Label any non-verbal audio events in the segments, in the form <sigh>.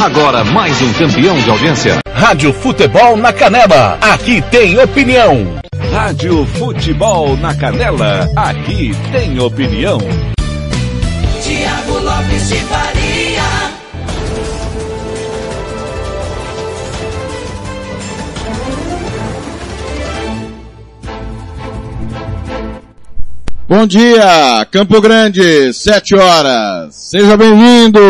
Agora mais um campeão de audiência. Rádio Futebol na Canela. Aqui tem opinião. Rádio Futebol na Canela. Aqui tem opinião. Tiago Lopes de Faria. Bom dia, Campo Grande, sete horas. Seja bem-vindo.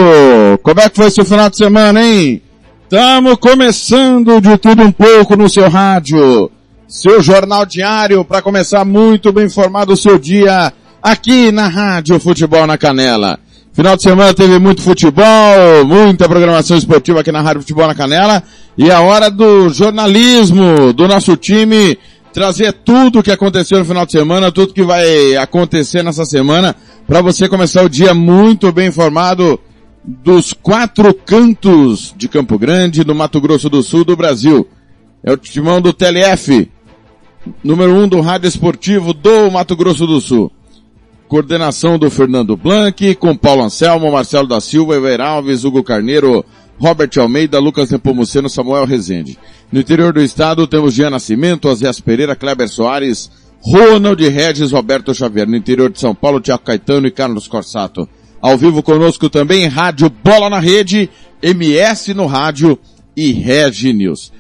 Como é que foi seu final de semana, hein? Estamos começando de tudo um pouco no seu rádio. Seu jornal diário para começar muito bem informado o seu dia aqui na Rádio Futebol na Canela. Final de semana teve muito futebol, muita programação esportiva aqui na Rádio Futebol na Canela e a hora do jornalismo do nosso time trazer tudo o que aconteceu no final de semana, tudo que vai acontecer nessa semana, para você começar o dia muito bem informado dos quatro cantos de Campo Grande, do Mato Grosso do Sul do Brasil. É o timão do TLF, número um do Rádio Esportivo do Mato Grosso do Sul. Coordenação do Fernando Blanc, com Paulo Anselmo, Marcelo da Silva, Ever Alves, Hugo Carneiro, Robert Almeida, Lucas Nepomuceno, Samuel Rezende. No interior do estado temos Jean Nascimento, Azéas Pereira, Kleber Soares, Ronald Regis, Roberto Xavier. No interior de São Paulo, Tiago Caetano e Carlos Corsato. Ao vivo conosco também, Rádio Bola na Rede, MS no Rádio e Regi News.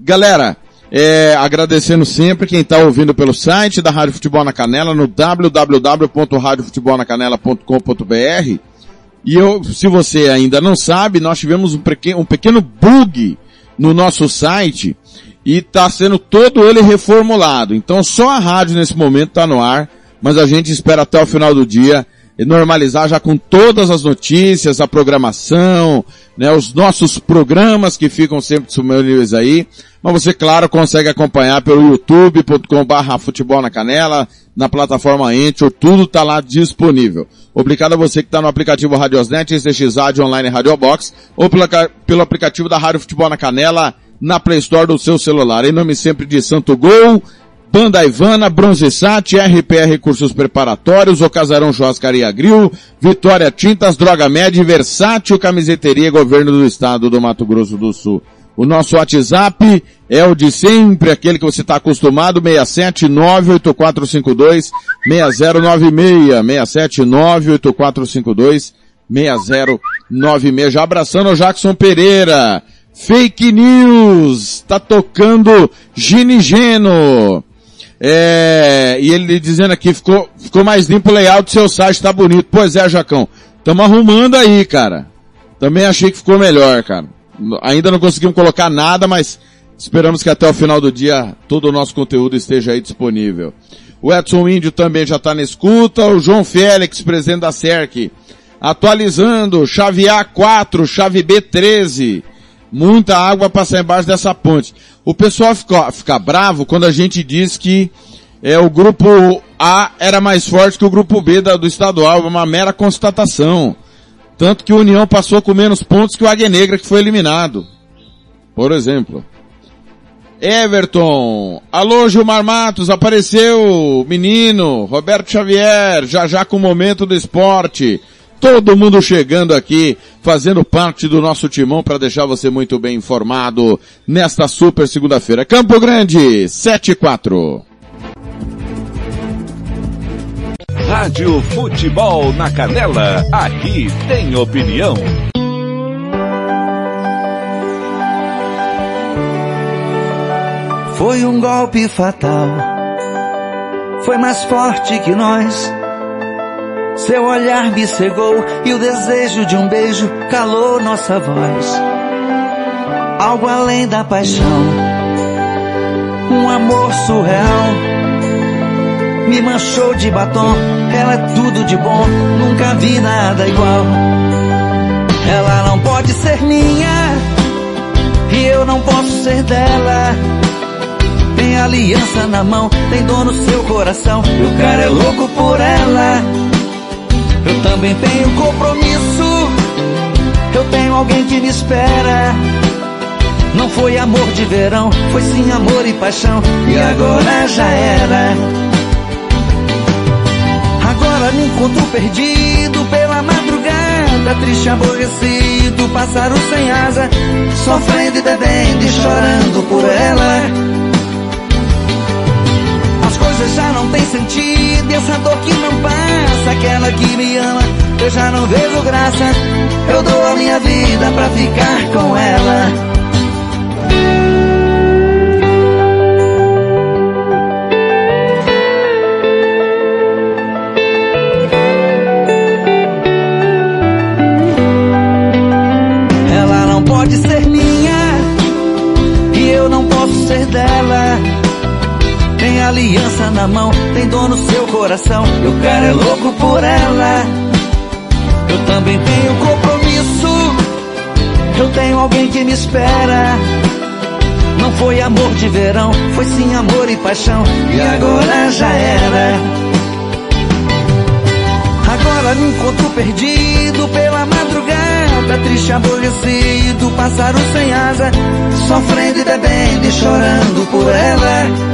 Galera, é, agradecendo sempre quem está ouvindo pelo site da Rádio Futebol na Canela no www.radiofutebolnacanela.com.br e eu, se você ainda não sabe, nós tivemos um pequeno, um pequeno bug no nosso site e está sendo todo ele reformulado. Então só a rádio nesse momento está no ar, mas a gente espera até o final do dia normalizar já com todas as notícias, a programação, né, os nossos programas que ficam sempre disponíveis aí. Mas você, claro, consegue acompanhar pelo youtube.com barra futebol na canela, na plataforma Anchor, tudo tá lá disponível. Obrigado a você que está no aplicativo Radiosnet, SXAD Online Radiobox, ou pela, pelo aplicativo da Rádio Futebol na Canela, na Play Store do seu celular. Em nome sempre de Santo Gol, Banda Ivana, Bronzesat, RPR Cursos Preparatórios, O Casarão Churrascaria Grill, Vitória Tintas, Droga Med, Versátil Camiseteria, Governo do Estado do Mato Grosso do Sul. O nosso WhatsApp é o de sempre, aquele que você está acostumado, 6798452 6096, 6798452 6096. Já abraçando o Jackson Pereira. Fake News, tá tocando Ginigeno. É, e ele dizendo aqui, ficou, ficou mais limpo o layout do seu site, tá bonito. Pois é, Jacão. Tamo arrumando aí, cara. Também achei que ficou melhor, cara. Ainda não conseguimos colocar nada, mas esperamos que até o final do dia todo o nosso conteúdo esteja aí disponível. O Edson Índio também já está na escuta. O João Félix, presidente da SERC, atualizando. Chave A4, chave B13. Muita água passar embaixo dessa ponte. O pessoal fica, fica bravo quando a gente diz que é, o grupo A era mais forte que o grupo B da, do estadual. É uma mera constatação. Tanto que o União passou com menos pontos que o Águia Negra que foi eliminado. Por exemplo. Everton. Alô, Gilmar Matos, apareceu, menino, Roberto Xavier, já já com o momento do esporte. Todo mundo chegando aqui, fazendo parte do nosso timão para deixar você muito bem informado nesta super segunda-feira. Campo Grande, 7 e 4. Rádio Futebol na Canela, aqui tem opinião. Foi um golpe fatal. Foi mais forte que nós. Seu olhar me cegou e o desejo de um beijo calou nossa voz. Algo além da paixão. Um amor surreal. Me manchou de batom. Ela é tudo de bom. Nunca vi nada igual. Ela não pode ser minha. E eu não posso ser dela. Tem aliança na mão, tem dor no seu coração. E o cara é louco por ela. Eu também tenho compromisso. Eu tenho alguém que me espera. Não foi amor de verão, foi sim amor e paixão. E agora já era. Agora me encontro perdido pela madrugada. triste, aborrecido, pássaro sem asa, sofrendo e bebendo e chorando por ela. As coisas já não têm sentido, essa dor que não passa, aquela que me ama, eu já não vejo graça. Eu dou a minha vida pra ficar com ela. Aliança na mão, tem dor no seu coração. E o cara é louco por ela. Eu também tenho compromisso. Eu tenho alguém que me espera. Não foi amor de verão, foi sim amor e paixão. E agora já era. Agora me encontro perdido pela madrugada, triste, aborrecido, pássaro sem asa, sofrendo e bebendo e chorando por ela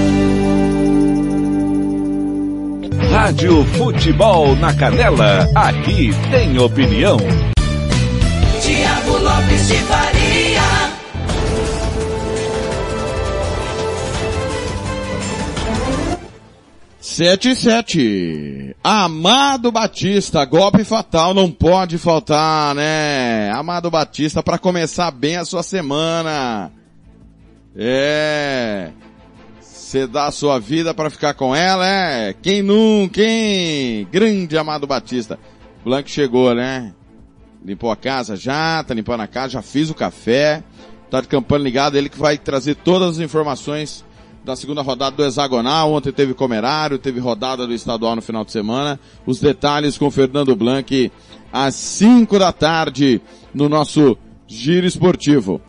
Rádio Futebol na Canela, aqui tem opinião. Tiago Lopes de Faria. Sete e sete. Amado Batista, golpe fatal não pode faltar, né? Amado Batista, para começar bem a sua semana. É. Você dá a sua vida para ficar com ela, é? Quem nunca, hein? Grande Amado Batista. Blanco chegou, né? Limpou a casa já, tá limpando a casa, já fiz o café. Tá de campanha ligado, ele que vai trazer todas as informações da segunda rodada do hexagonal. Ontem teve comerário, teve rodada do estadual no final de semana. Os detalhes com Fernando Blanc às 5 da tarde no nosso giro esportivo.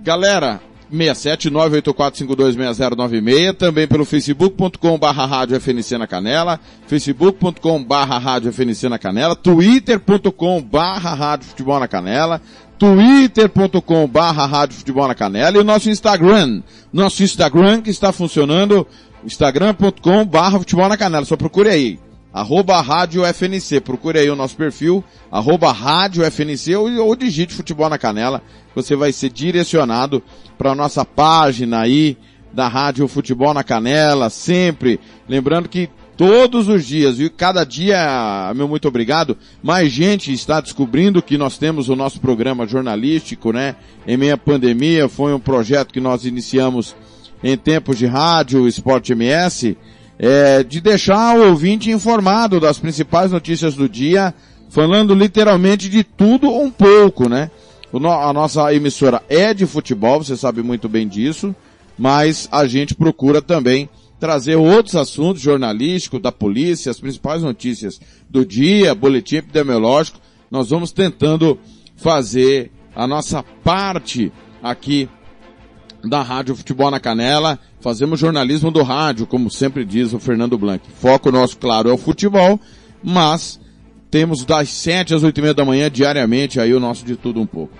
Galera, 67984526096, também pelo facebook.com barra rádio FNC na Canela, facebook.com barra rádio FNC na Canela, twitter.com barra rádio futebol na Canela, twitter.com barra rádio futebol na Canela e o nosso Instagram, nosso Instagram que está funcionando, instagram.com barra futebol na Canela, só procure aí, arroba rádio FNC, procure aí o nosso perfil, arroba rádio FNC ou, ou digite futebol na canela, você vai ser direcionado para a nossa página aí da Rádio Futebol na Canela, sempre. Lembrando que todos os dias, e cada dia, meu muito obrigado, mais gente está descobrindo que nós temos o nosso programa jornalístico, né? Em meia pandemia, foi um projeto que nós iniciamos em tempos de rádio, Esporte MS, é, de deixar o ouvinte informado das principais notícias do dia, falando literalmente de tudo um pouco, né? a nossa emissora é de futebol, você sabe muito bem disso, mas a gente procura também trazer outros assuntos jornalísticos da polícia, as principais notícias do dia, boletim epidemiológico. Nós vamos tentando fazer a nossa parte aqui da Rádio Futebol na Canela. Fazemos jornalismo do rádio, como sempre diz o Fernando Blanc. Foco nosso, claro, é o futebol, mas temos das 7 às 8 e meia da manhã diariamente aí o nosso de tudo um pouco.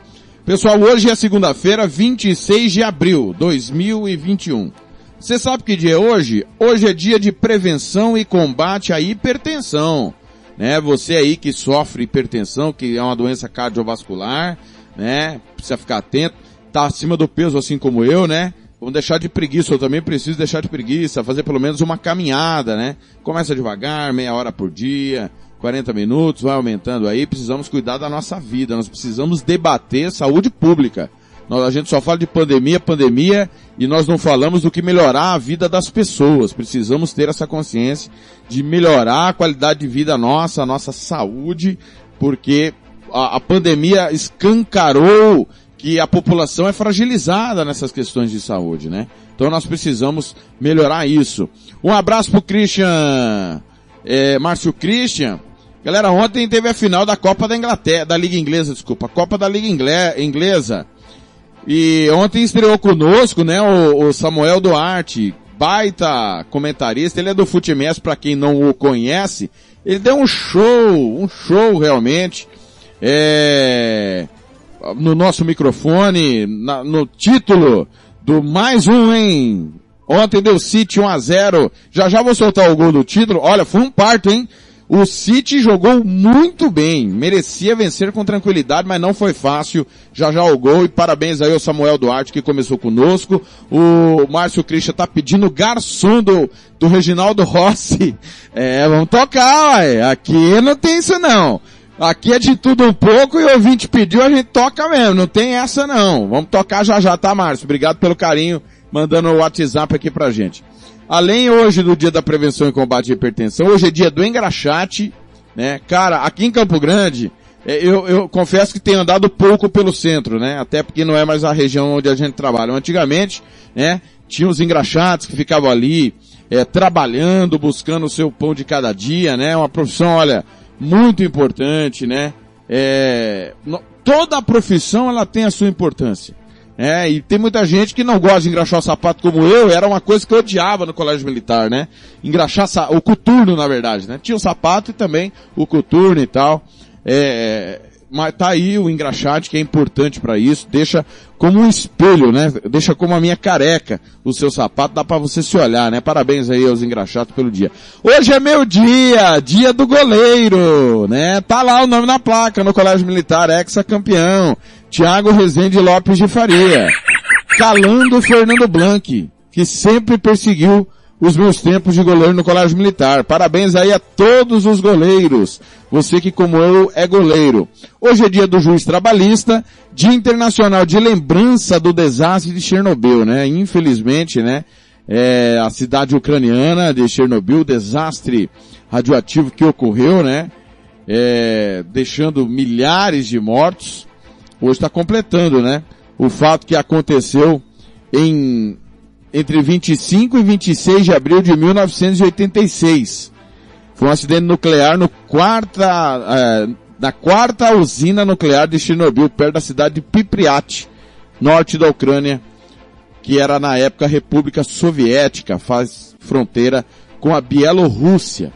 Pessoal, hoje é segunda-feira, 26 de abril de 2021. Você sabe que dia é hoje? Hoje é dia de prevenção e combate à hipertensão. Né? Você aí que sofre hipertensão, que é uma doença cardiovascular, né? Precisa ficar atento. Tá acima do peso assim como eu, né? Vamos deixar de preguiça, eu também preciso deixar de preguiça, fazer pelo menos uma caminhada, né? Começa devagar, meia hora por dia, 40 minutos, vai aumentando aí, precisamos cuidar da nossa vida, nós precisamos debater saúde pública. Nós, a gente só fala de pandemia, pandemia, e nós não falamos do que melhorar a vida das pessoas. Precisamos ter essa consciência de melhorar a qualidade de vida nossa, a nossa saúde, porque a, a pandemia escancarou que a população é fragilizada nessas questões de saúde, né? Então nós precisamos melhorar isso. Um abraço pro Christian, é, Márcio Christian, Galera, ontem teve a final da Copa da Inglaterra, da Liga Inglesa, desculpa, Copa da Liga Inglesa. E ontem estreou conosco, né, o, o Samuel Duarte, baita comentarista, ele é do Futimes, para quem não o conhece. Ele deu um show, um show realmente, é, no nosso microfone, na, no título do mais um, hein? Ontem deu City 1 a 0 Já já vou soltar o gol do título. Olha, foi um parto, hein? O City jogou muito bem, merecia vencer com tranquilidade, mas não foi fácil. Já já o gol e parabéns aí ao Samuel Duarte que começou conosco. O Márcio Christian tá pedindo garçom do, do Reginaldo Rossi. <laughs> É, vamos tocar, ué. Aqui não tem isso não. Aqui é de tudo um pouco e o ouvinte pediu, a gente toca mesmo. Não tem essa não. Vamos tocar já já, tá Márcio? Obrigado pelo carinho, mandando o WhatsApp aqui pra gente. Além hoje do dia da prevenção e combate à hipertensão, hoje é dia do engraxate, né? Cara, aqui em Campo Grande, é, eu, eu confesso que tenho andado pouco pelo centro, né? Até porque não é mais a região onde a gente trabalha. Antigamente, né? Tinha os engraxates que ficavam ali, é, trabalhando, buscando o seu pão de cada dia, né? Uma profissão, olha, muito importante, né? É, no, toda a profissão ela tem a sua importância. É, e tem muita gente que não gosta de engraxar o sapato como eu, era uma coisa que eu odiava no colégio militar, né? Engraxar o coturno, na verdade, né? Tinha o sapato e também o coturno e tal. É, mas tá aí o engraxate que é importante para isso, deixa como um espelho, né? Deixa como a minha careca o seu sapato, dá para você se olhar, né? Parabéns aí aos engraxatos pelo dia. Hoje é meu dia, dia do goleiro, né? Tá lá o nome na placa no Colégio Militar, ex-campeão, Tiago Rezende Lopes de Faria. Calando Fernando Blanc, que sempre perseguiu os meus tempos de goleiro no Colégio Militar. Parabéns aí a todos os goleiros. Você que como eu é goleiro. Hoje é dia do juiz trabalhista, dia internacional de lembrança do desastre de Chernobyl, né? Infelizmente, né? É, a cidade ucraniana de Chernobyl, desastre radioativo que ocorreu, né? É, deixando milhares de mortos. Hoje está completando, né? O fato que aconteceu em entre 25 e 26 de abril de 1986. Foi um acidente nuclear no quarta, é, na quarta usina nuclear de Chernobyl, perto da cidade de Pripyat, norte da Ucrânia, que era na época República Soviética, faz fronteira com a Bielorrússia.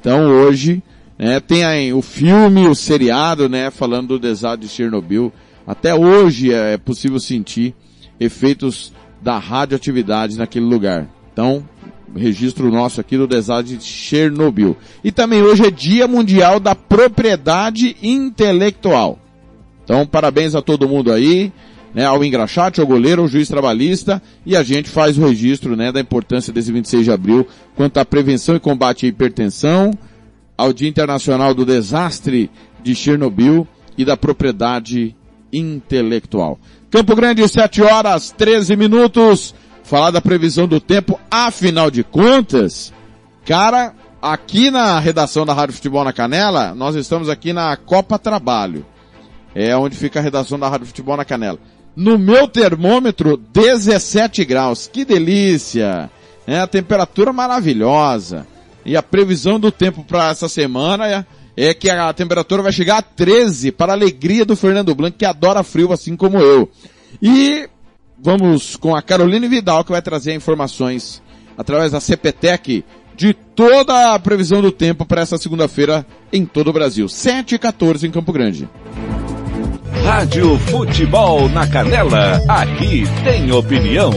Então hoje, né, tem aí o filme, o seriado, né, falando do desastre de Chernobyl. Até hoje é possível sentir efeitos da radioatividade naquele lugar. Então, registro nosso aqui do desastre de Chernobyl. E também hoje é Dia Mundial da Propriedade Intelectual. Então, parabéns a todo mundo aí, né, ao engraxate, ao goleiro, ao juiz trabalhista, e a gente faz o registro, né, da importância desse 26 de abril quanto à prevenção e combate à hipertensão, ao Dia Internacional do Desastre de Chernobyl e da propriedade intelectual. Campo Grande, 7 horas, 13 minutos. Falar da previsão do tempo, afinal de contas, cara, aqui na redação da Rádio Futebol na Canela, nós estamos aqui na Copa Trabalho. É onde fica a redação da Rádio Futebol na Canela. No meu termômetro, 17 graus. Que delícia! É a temperatura maravilhosa. E a previsão do tempo para essa semana é é que a temperatura vai chegar a 13 para a alegria do Fernando Blanc, que adora frio assim como eu. E vamos com a Caroline Vidal, que vai trazer informações através da CPTEC de toda a previsão do tempo para essa segunda-feira em todo o Brasil. 7 e 14 em Campo Grande. Rádio Futebol na Canela, aqui tem opinião.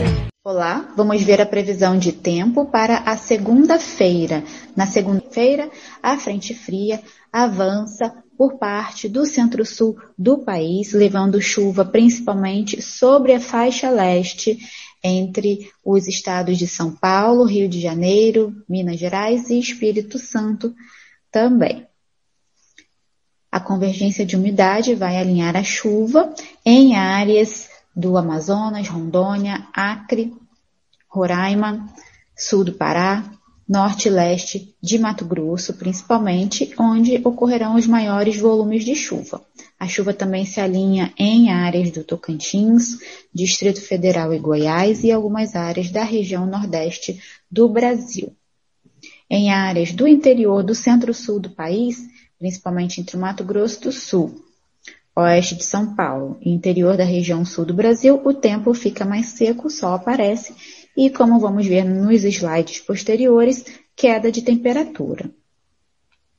Olá, vamos ver a previsão de tempo para a segunda-feira. Na segunda-feira, a frente fria avança por parte do centro-sul do país, levando chuva principalmente sobre a faixa leste entre os estados de São Paulo, Rio de Janeiro, Minas Gerais e Espírito Santo também. A convergência de umidade vai alinhar a chuva em áreas do Amazonas, Rondônia, Acre, Roraima, sul do Pará, norte e leste de Mato Grosso, principalmente, onde ocorrerão os maiores volumes de chuva. A chuva também se alinha em áreas do Tocantins, Distrito Federal e Goiás e algumas áreas da região nordeste do Brasil. Em áreas do interior do centro-sul do país, principalmente entre o Mato Grosso do Sul, oeste de São Paulo e interior da região sul do Brasil, o tempo fica mais seco, o sol aparece e, como vamos ver nos slides posteriores, queda de temperatura.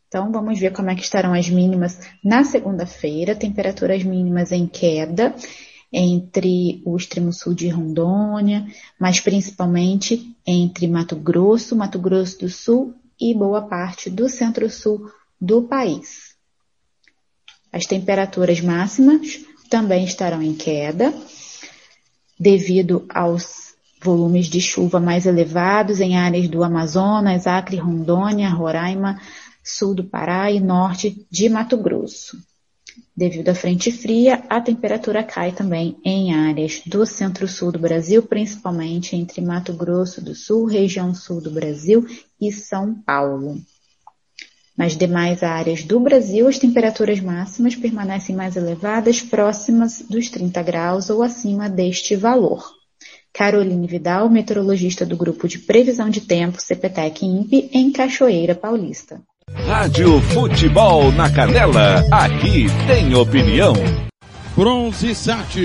Então, vamos ver como é que estarão as mínimas na segunda-feira, temperaturas mínimas em queda entre o extremo sul de Rondônia, mas principalmente entre Mato Grosso, Mato Grosso do Sul e boa parte do centro-sul do país. As temperaturas máximas também estarão em queda, devido aos volumes de chuva mais elevados em áreas do Amazonas, Acre, Rondônia, Roraima, sul do Pará e norte de Mato Grosso. Devido à frente fria, a temperatura cai também em áreas do centro-sul do Brasil, principalmente entre Mato Grosso do Sul, região sul do Brasil e São Paulo. Nas demais áreas do Brasil, as temperaturas máximas permanecem mais elevadas, próximas dos 30 graus ou acima deste valor. Caroline Vidal, meteorologista do Grupo de Previsão de Tempo CPTEC INPE, em Cachoeira Paulista. Rádio Futebol na Canela, aqui tem opinião. Bronze Sat,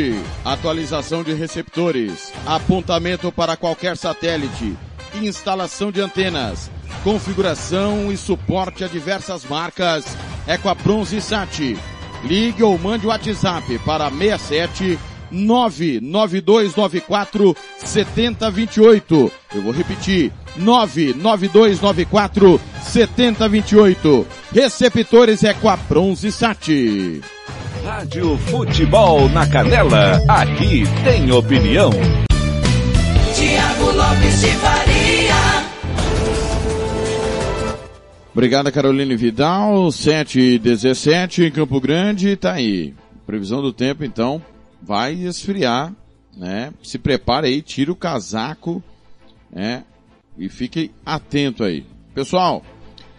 atualização de receptores, apontamento para qualquer satélite, instalação de antenas, configuração e suporte a diversas marcas é com a Bronze Sat. Ligue ou mande o WhatsApp para 67 99294 7028. Eu vou repetir, 99294 7028. Receptores é com a Bronze Sat. Rádio Futebol na Canela, aqui tem opinião. Tiago Lopes de Faria. Obrigado, Caroline Vidal. 7 e 17 em Campo Grande, tá aí. Previsão do tempo, então, vai esfriar, né? Se prepare aí, tira o casaco, né? E fique atento aí. Pessoal,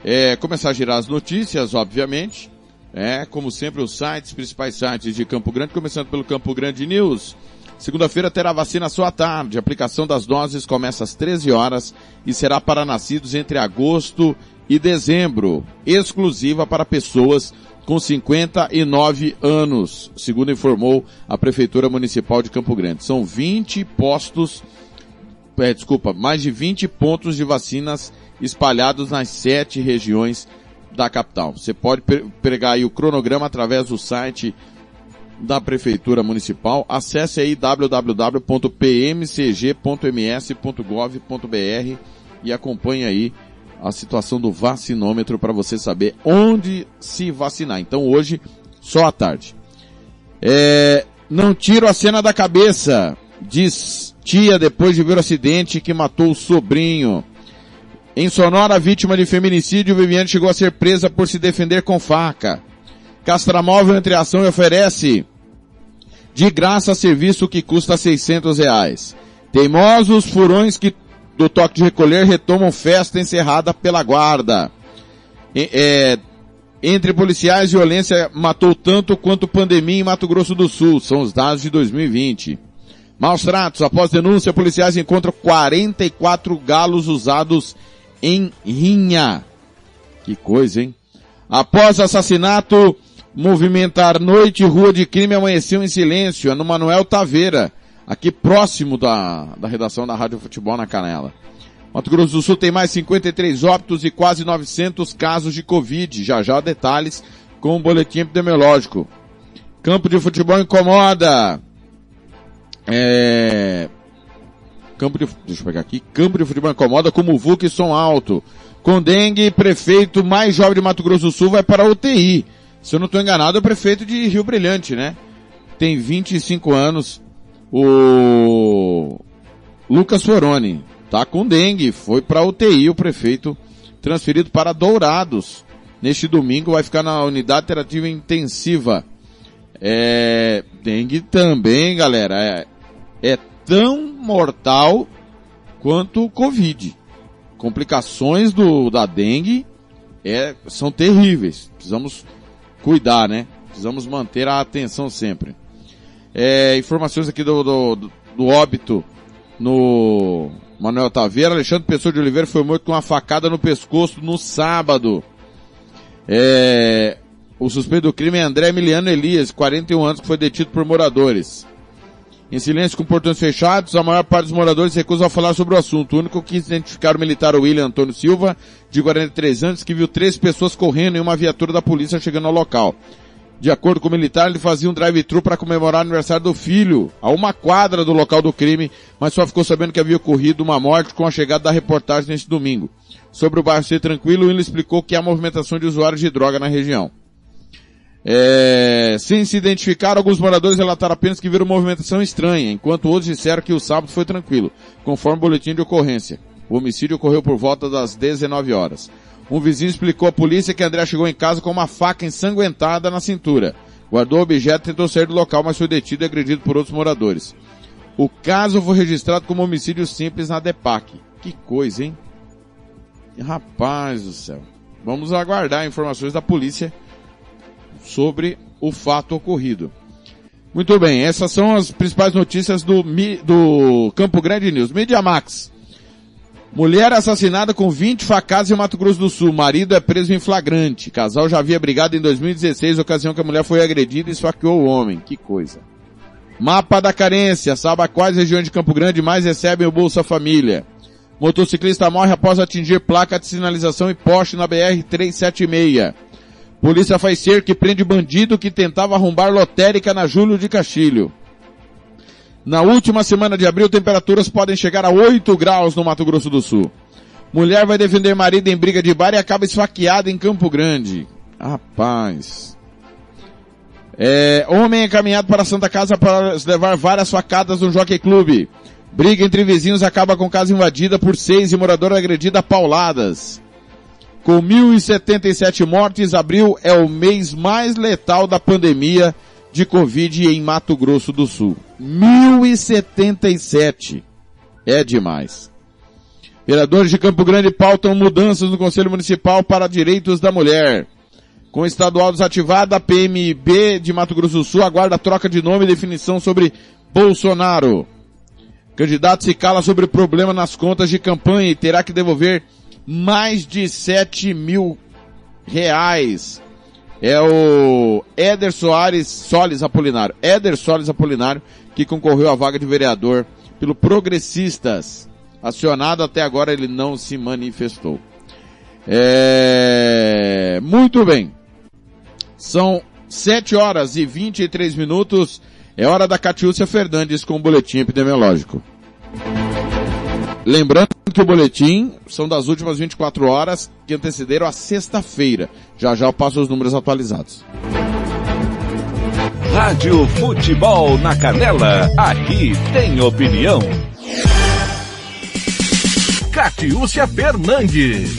é, começar a girar as notícias, obviamente. É, como sempre, os sites, principais sites de Campo Grande, começando pelo Campo Grande News. Segunda-feira terá vacina só à tarde. A aplicação das doses começa às 13 horas e será para nascidos entre agosto e dezembro. Exclusiva para pessoas com 59 anos, segundo informou a Prefeitura Municipal de Campo Grande. São 20 postos, é, desculpa, mais de 20 pontos de vacinas espalhados nas sete regiões da capital. Você pode pegar aí o cronograma através do site da Prefeitura Municipal. Acesse aí www.pmcg.ms.gov.br e acompanhe aí a situação do vacinômetro para você saber onde se vacinar. Então hoje, só à tarde. É, não tiro a cena da cabeça, diz tia depois de ver o acidente que matou o sobrinho. Em Sonora, vítima de feminicídio, Viviane chegou a ser presa por se defender com faca. Castramóvel entre ação e oferece de graça serviço que custa 600 reais. Teimosos furões que do toque de recolher retomam festa encerrada pela guarda. É, entre policiais, violência matou tanto quanto pandemia em Mato Grosso do Sul. São os dados de 2020. Maus tratos. Após denúncia, policiais encontram 44 galos usados em rinha. Que coisa, hein? Após assassinato, movimentar noite, rua de crime amanheceu em silêncio. No Manuel Taveira aqui próximo da, da redação da Rádio Futebol na Canela. Mato Grosso do Sul tem mais 53 óbitos e quase 900 casos de Covid. Já já detalhes com o boletim epidemiológico. Campo de futebol incomoda. É... Campo de, deixa eu pegar aqui. Campo de futebol incomoda como VUC e som alto. Com dengue, prefeito mais jovem de Mato Grosso do Sul vai para a UTI. Se eu não estou enganado, é o prefeito de Rio Brilhante, né? Tem 25 anos, o Lucas Foroni tá com dengue, foi para UTI o prefeito transferido para Dourados. Neste domingo vai ficar na unidade terapia intensiva. É, dengue também, galera, é, é tão mortal quanto o Covid. Complicações do, da dengue é, são terríveis. Precisamos cuidar, né? Precisamos manter a atenção sempre. É, informações aqui do, do, do óbito no Manuel Taveira. Alexandre Pessoa de Oliveira foi morto com uma facada no pescoço no sábado. É, o suspeito do crime é André Emiliano Elias, 41 anos, que foi detido por moradores. Em silêncio com portões fechados, a maior parte dos moradores recusa a falar sobre o assunto. O único que identificar o militar William Antônio Silva, de 43 anos, que viu três pessoas correndo em uma viatura da polícia chegando ao local. De acordo com o militar, ele fazia um drive-thru para comemorar o aniversário do filho, a uma quadra do local do crime, mas só ficou sabendo que havia ocorrido uma morte com a chegada da reportagem neste domingo. Sobre o bairro ser tranquilo, ele explicou que há movimentação de usuários de droga na região. É, sem se identificar, alguns moradores relataram apenas que viram movimentação estranha, enquanto outros disseram que o sábado foi tranquilo, conforme o boletim de ocorrência. O homicídio ocorreu por volta das 19 horas. Um vizinho explicou à polícia que André chegou em casa com uma faca ensanguentada na cintura. Guardou o objeto e tentou sair do local, mas foi detido e agredido por outros moradores. O caso foi registrado como homicídio simples na DEPAC. Que coisa, hein? Rapaz do céu. Vamos aguardar informações da polícia sobre o fato ocorrido. Muito bem, essas são as principais notícias do, do Campo Grande News. Media Max. Mulher assassinada com 20 facadas em Mato Grosso do Sul. Marido é preso em flagrante. Casal já havia brigado em 2016, ocasião que a mulher foi agredida e esfaqueou o homem. Que coisa. Mapa da carência. Saiba quais regiões de Campo Grande mais recebem o Bolsa Família. Motociclista morre após atingir placa de sinalização e poste na BR-376. Polícia faz cerco e prende bandido que tentava arrombar lotérica na Júlio de Castilho. Na última semana de abril, temperaturas podem chegar a 8 graus no Mato Grosso do Sul. Mulher vai defender marido em briga de bar e acaba esfaqueada em Campo Grande. Rapaz. É, homem encaminhado para Santa Casa para levar várias facadas no Jockey Clube. Briga entre vizinhos acaba com casa invadida por seis e morador agredida a pauladas. Com 1.077 mortes, abril é o mês mais letal da pandemia de Covid em Mato Grosso do Sul. 1.077. É demais. Vereadores de Campo Grande pautam mudanças no Conselho Municipal para Direitos da Mulher. Com estadual desativada, a PMB de Mato Grosso do Sul aguarda troca de nome e definição sobre Bolsonaro. Candidato se cala sobre problema nas contas de campanha e terá que devolver mais de 7 mil reais. É o Éder Soares Solis Apolinário. Éder Solis Apolinário, que concorreu à vaga de vereador pelo Progressistas. Acionado até agora ele não se manifestou. É... Muito bem. São 7 horas e 23 minutos. É hora da Catiúcia Fernandes com o boletim epidemiológico. Lembrando que o boletim são das últimas 24 horas que antecederam a sexta-feira. Já já eu passo os números atualizados. Rádio Futebol na Canela, aqui tem opinião. Catiúcia Fernandes.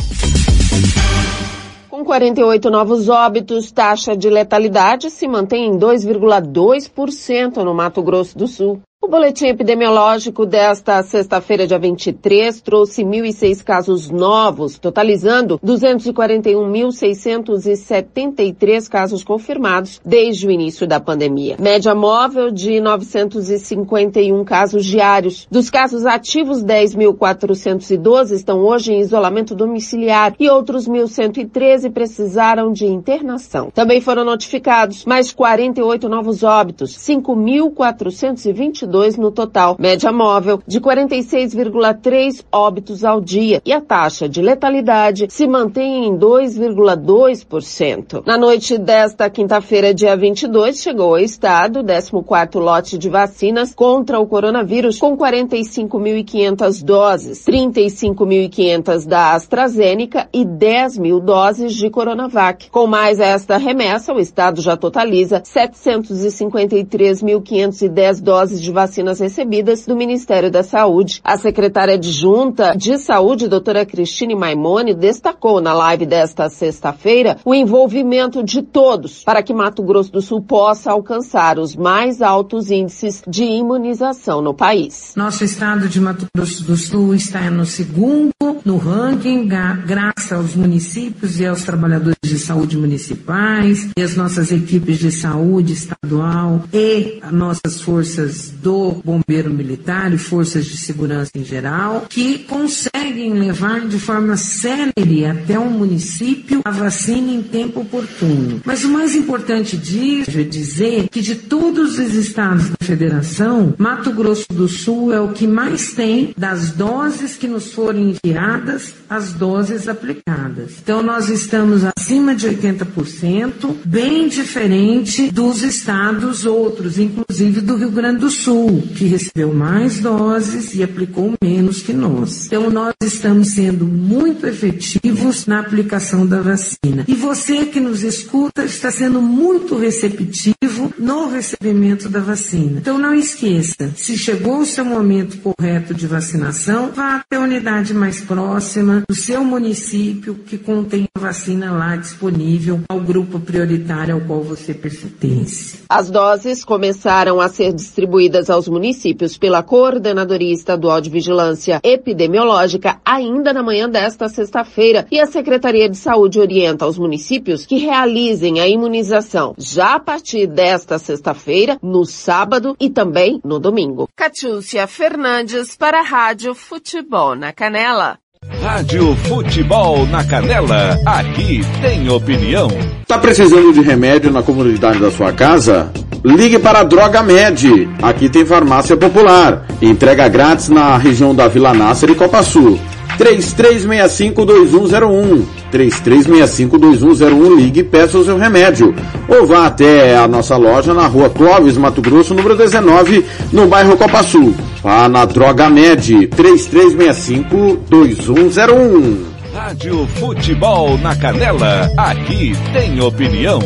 Com 48 novos óbitos, taxa de letalidade se mantém em 2,2% no Mato Grosso do Sul. O boletim epidemiológico desta sexta-feira, dia 23, trouxe 1.006 casos novos, totalizando 241.673 casos confirmados desde o início da pandemia. Média móvel de 951 casos diários. Dos casos ativos, 10.412 estão hoje em isolamento domiciliar e outros 1.113 precisaram de internação. Também foram notificados mais 48 novos óbitos, 5.422 no total, média móvel de 46,3 óbitos ao dia e a taxa de letalidade se mantém em 2,2%. Na noite desta quinta-feira, dia 22, chegou ao estado o 14º lote de vacinas contra o coronavírus com 45.500 doses, 35.500 da AstraZeneca e 10 mil doses de Coronavac. Com mais esta remessa, o estado já totaliza 753.510 doses de vacinas recebidas do Ministério da Saúde. A secretária adjunta de Saúde, doutora Cristine Maimone, destacou na live desta sexta-feira o envolvimento de todos para que Mato Grosso do Sul possa alcançar os mais altos índices de imunização no país. Nosso estado de Mato Grosso do Sul está no segundo no ranking, graças aos municípios e aos trabalhadores de saúde municipais e as nossas equipes de saúde estadual e as nossas forças do Bombeiro Militar e Forças de Segurança em geral, que conseguem levar de forma célere até o município a vacina em tempo oportuno. Mas o mais importante disso é dizer que de todos os estados da federação, Mato Grosso do Sul é o que mais tem das doses que nos foram enviadas, as doses aplicadas. Então nós estamos acima de 80%, bem diferente dos estados outros, inclusive do Rio Grande do Sul, que recebeu mais doses e aplicou menos que nós. Então nós estamos sendo muito efetivos na aplicação da vacina. E você que nos escuta está sendo muito receptivo no recebimento da vacina. Então não esqueça, se chegou o seu momento correto de vacinação, vá até a unidade mais próxima do seu município que contém a vacina lá disponível ao grupo prioritário ao qual você pertence. As doses começaram a ser distribuídas aos municípios pela Coordenadoria Estadual de Vigilância Epidemiológica ainda na manhã desta sexta-feira e a Secretaria de Saúde orienta os municípios que realizem a imunização já a partir desta sexta-feira, no sábado e também no domingo. Catiúcia Fernandes para a Rádio Futebol na Canela. Rádio Futebol na Canela, aqui tem opinião. Tá precisando de remédio na comunidade da sua casa? Ligue para a Droga Med. Aqui tem farmácia popular. Entrega grátis na região da Vila Nácer e Copa Sul. 3365-2101. 3365-2101. Ligue e peça o seu remédio. Ou vá até a nossa loja na rua Clóvis, Mato Grosso, número 19, no bairro Copa Sul. Vá na Droga Med. 3365-2101. Rádio Futebol na Canela, aqui tem opinião.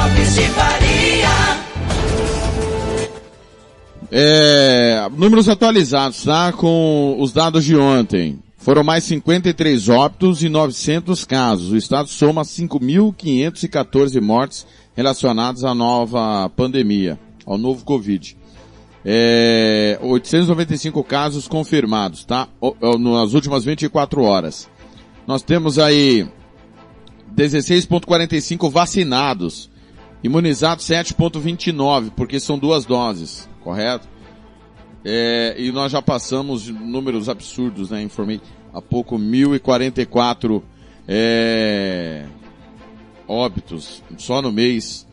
Lopes de Faria. É, números atualizados, tá? Com os dados de ontem. Foram mais 53 óbitos e 900 casos. O estado soma 5.514 mortes relacionadas à nova pandemia, ao novo Covid. É, 895 casos confirmados, tá? Nas últimas 24 horas. Nós temos aí 16.45 vacinados. Imunizados 7.29, porque são duas doses, correto? É, e nós já passamos números absurdos, né? Informei há pouco 1.044 é, óbitos só no mês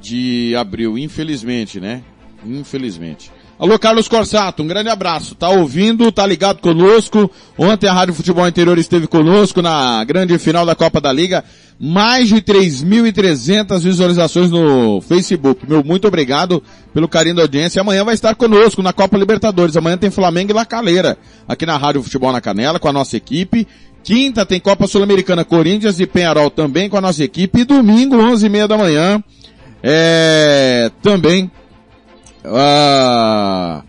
de abril, infelizmente, né? Infelizmente. Alô, Carlos Corsato, um grande abraço. Tá ouvindo, tá ligado conosco. Ontem a Rádio Futebol Interior esteve conosco na grande final da Copa da Liga. Mais de 3.300 visualizações no Facebook. Meu muito obrigado pelo carinho da audiência. Amanhã vai estar conosco na Copa Libertadores. Amanhã tem Flamengo e La Calera aqui na Rádio Futebol na Canela com a nossa equipe. Quinta tem Copa Sul-Americana Corinthians e Penharol também com a nossa equipe. E domingo, 11h30 da manhã, é, também ah,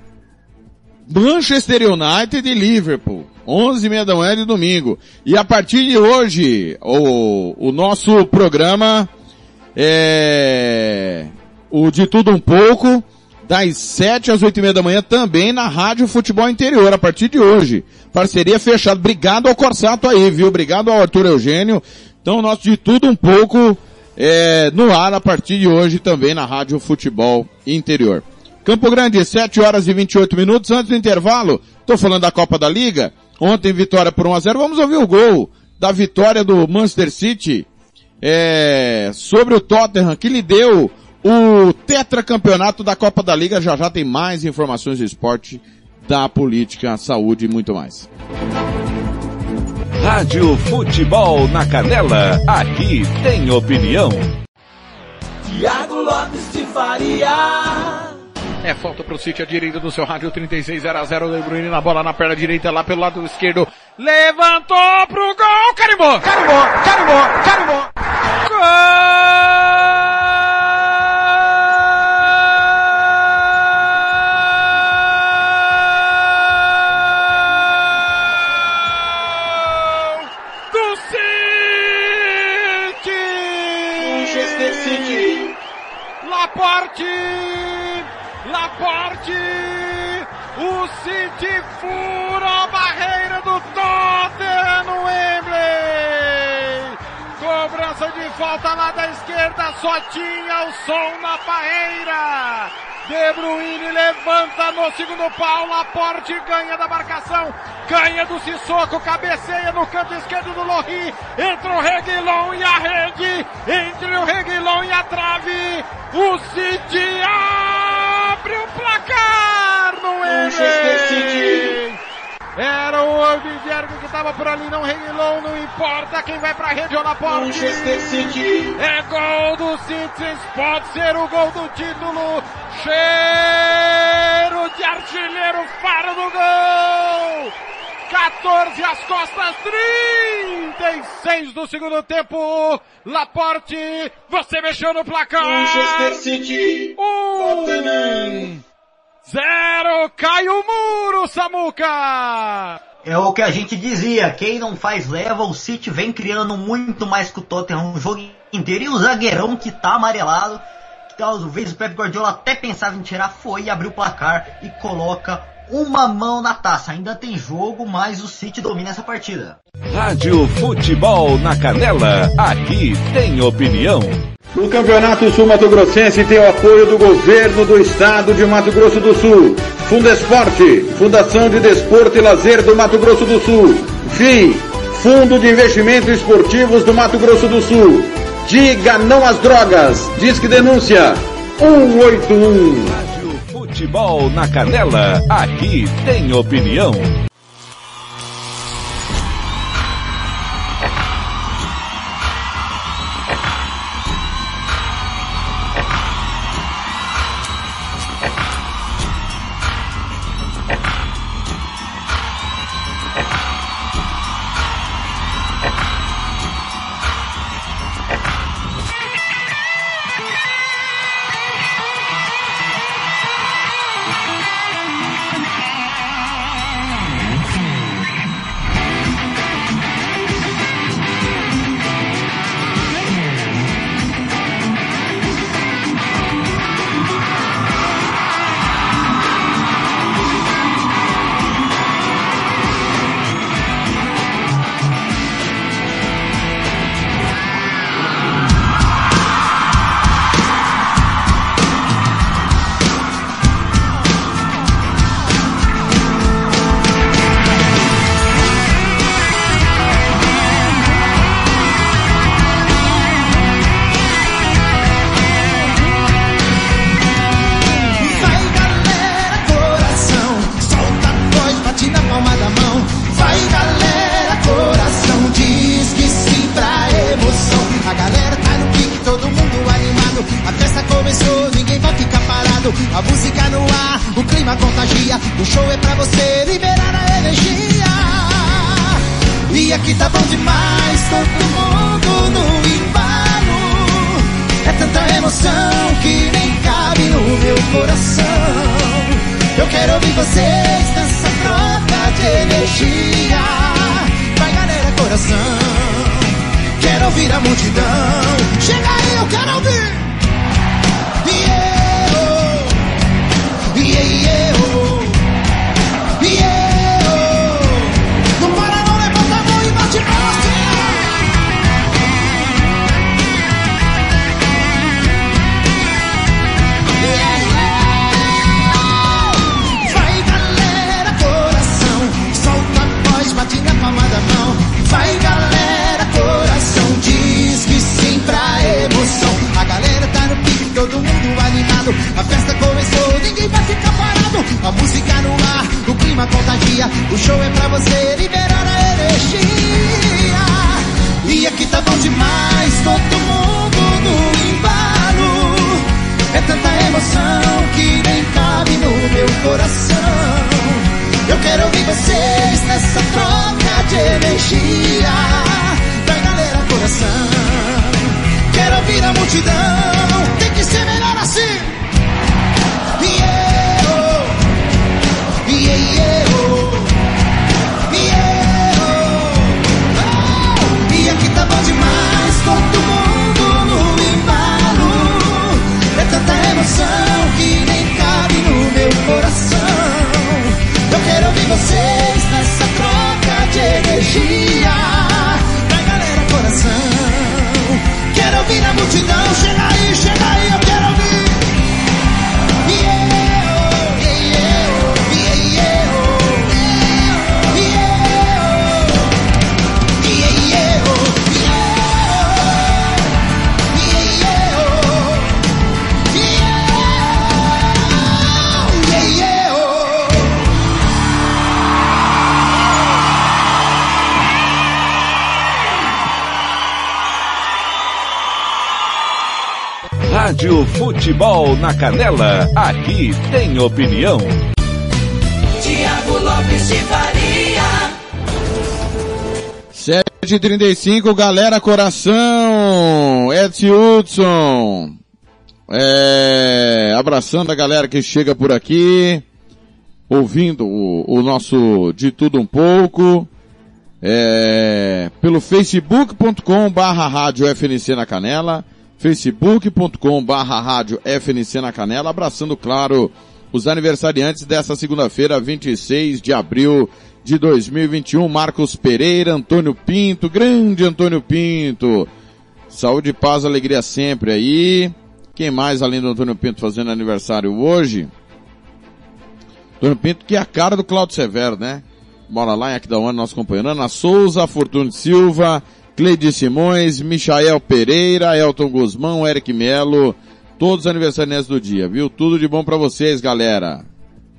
Manchester United e Liverpool. 11 e meia da manhã de domingo. E a partir de hoje, o, o nosso programa é o de tudo um pouco, das 7 às 8 e meia da manhã, também na Rádio Futebol Interior, a partir de hoje. Parceria fechada. Obrigado ao Corsato aí, viu? Obrigado ao Arthur Eugênio. Então, o nosso de tudo um pouco é, no ar a partir de hoje também na Rádio Futebol Interior. Campo Grande, 7 horas e 28 minutos antes do intervalo. Tô falando da Copa da Liga. Ontem vitória por 1 a 0. Vamos ouvir o gol da vitória do Manchester City é, sobre o Tottenham que lhe deu o tetracampeonato da Copa da Liga. Já já tem mais informações do esporte, da política, saúde e muito mais. Rádio Futebol na Canela, aqui tem opinião. Tiago Lopes de Faria. É falta pro City à direita do seu rádio 36 0 a 0 De Bruyne na bola na perna direita lá pelo lado esquerdo. Levantou pro gol, carimbou, carimbou, carimbou, carimbou. Gol City fura a barreira do Tottenham no Wembley! Cobrança de falta lá da esquerda, só tinha o som na barreira! De Bruyne levanta no segundo pau, Laporte ganha da marcação, ganha do Sissoko, cabeceia no canto esquerdo do Lohri, entra o Reguilon e a rede, entre o Reguilon e a trave, o City abre o placar Manchester City. Era o Oliviergo que estava por ali, não Reguilon, não importa quem vai pra rede ou Laporte. Manchester City. É gol do Citizens, pode ser o gol do título. Cheiro de artilheiro, faro do gol. 14 às costas, 36 do segundo tempo. Laporte, você mexeu no placar. Manchester City. Um, zero, cai o muro, Samuca. É o que a gente dizia, quem não faz leva, o City vem criando muito mais que o Tottenham o jogo inteiro. E o zagueirão que tá amarelado, que talvez o Pep Guardiola até pensava em tirar, foi abrir o placar e coloca uma mão na taça. Ainda tem jogo, mas o City domina essa partida. Rádio Futebol na Canela, aqui tem opinião. O Campeonato Sul Mato Grossense tem o apoio do governo do estado de Mato Grosso do Sul. Fundesporte, Fundação de Desporto e Lazer do Mato Grosso do Sul. FII, Fundo de Investimentos Esportivos do Mato Grosso do Sul. Diga não às drogas. Disque denúncia 181. Futebol na Canela, aqui tem opinião. Vocês nessa troca de energia. Vai galera, coração. Quero ouvir a multidão. Chega aí, eu quero ouvir. Ninguém vai ficar parado. A música no ar, o clima contagia. O show é pra você liberar a energia. E aqui tá bom demais, todo mundo no embalo. É tanta emoção que nem cabe no meu coração. Eu quero ouvir vocês nessa troca de energia. Vai galera, coração. Quero ouvir a multidão. Tem que ser melhor vocês nessa troca de energia. Rádio Futebol na Canela, aqui tem opinião. Tiago Lopes de Faria. 7h35, galera, coração, Edson Hudson, é, abraçando a galera que chega por aqui, ouvindo o, o nosso De Tudo Um Pouco, é, pelo facebook.com barra rádio FNC na Canela, facebook.com barra rádio FNC na Canela, abraçando, claro, os aniversariantes dessa segunda-feira, 26 de abril de 2021, Marcos Pereira, Antônio Pinto, grande Antônio Pinto, saúde, paz, alegria sempre aí, quem mais além do Antônio Pinto fazendo aniversário hoje? Antônio Pinto que é a cara do Claudio Severo, né? Bora lá em Aquidauana, nosso companheiro Ana Souza, Fortuno Silva, Cleide Simões, Michael Pereira, Elton Guzmão, Eric Melo, todos os aniversariantes do dia, viu? Tudo de bom para vocês, galera.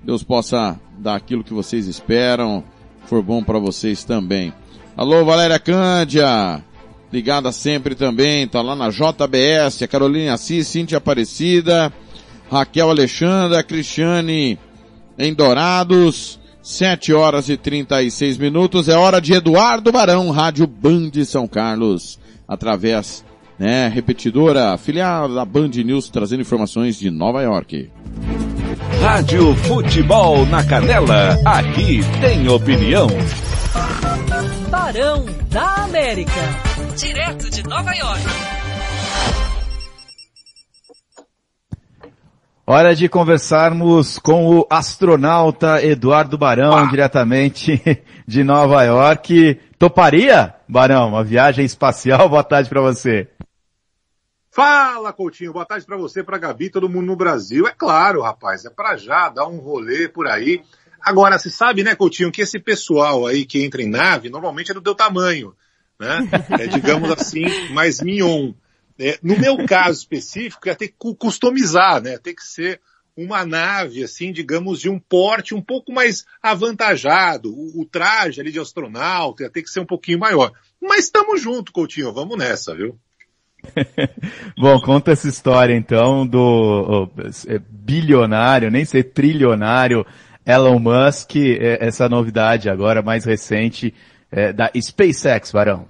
Deus possa dar aquilo que vocês esperam, for bom para vocês também. Alô, Valéria Cândia, ligada sempre também, tá lá na JBS, a Carolina Assis, Cintia Aparecida, Raquel Alexandra, Cristiane em Dourados, 7 horas e 36 minutos, é hora de Eduardo Barão, Rádio Band São Carlos, através, né, repetidora, filial da Band News, trazendo informações de Nova York. Rádio Futebol na Canela, aqui tem opinião. Barão da América, direto de Nova York. Hora de conversarmos com o astronauta Eduardo Barão, ah. diretamente <laughs> de Nova York. Toparia, Barão, uma viagem espacial? <laughs> Boa tarde para você. Fala, Coutinho. Boa tarde para você, para Gabi, todo mundo no Brasil. É claro, rapaz, é para já dar um rolê por aí. Agora, você sabe, né, Coutinho, que esse pessoal aí que entra em nave, normalmente é do teu tamanho, né? <laughs> É, digamos assim, mais mignon. É, no meu caso específico, ia ter que customizar, né? Tem que ser uma nave, assim, digamos, de um porte um pouco mais avantajado. O, o traje ali de astronauta ia ter que ser um pouquinho maior. Mas estamos junto, Coutinho. Vamos nessa, viu? <laughs> Bom, conta essa história então do é, bilionário, nem sei, trilionário Elon Musk, é, essa novidade agora mais recente é, da SpaceX, Varão.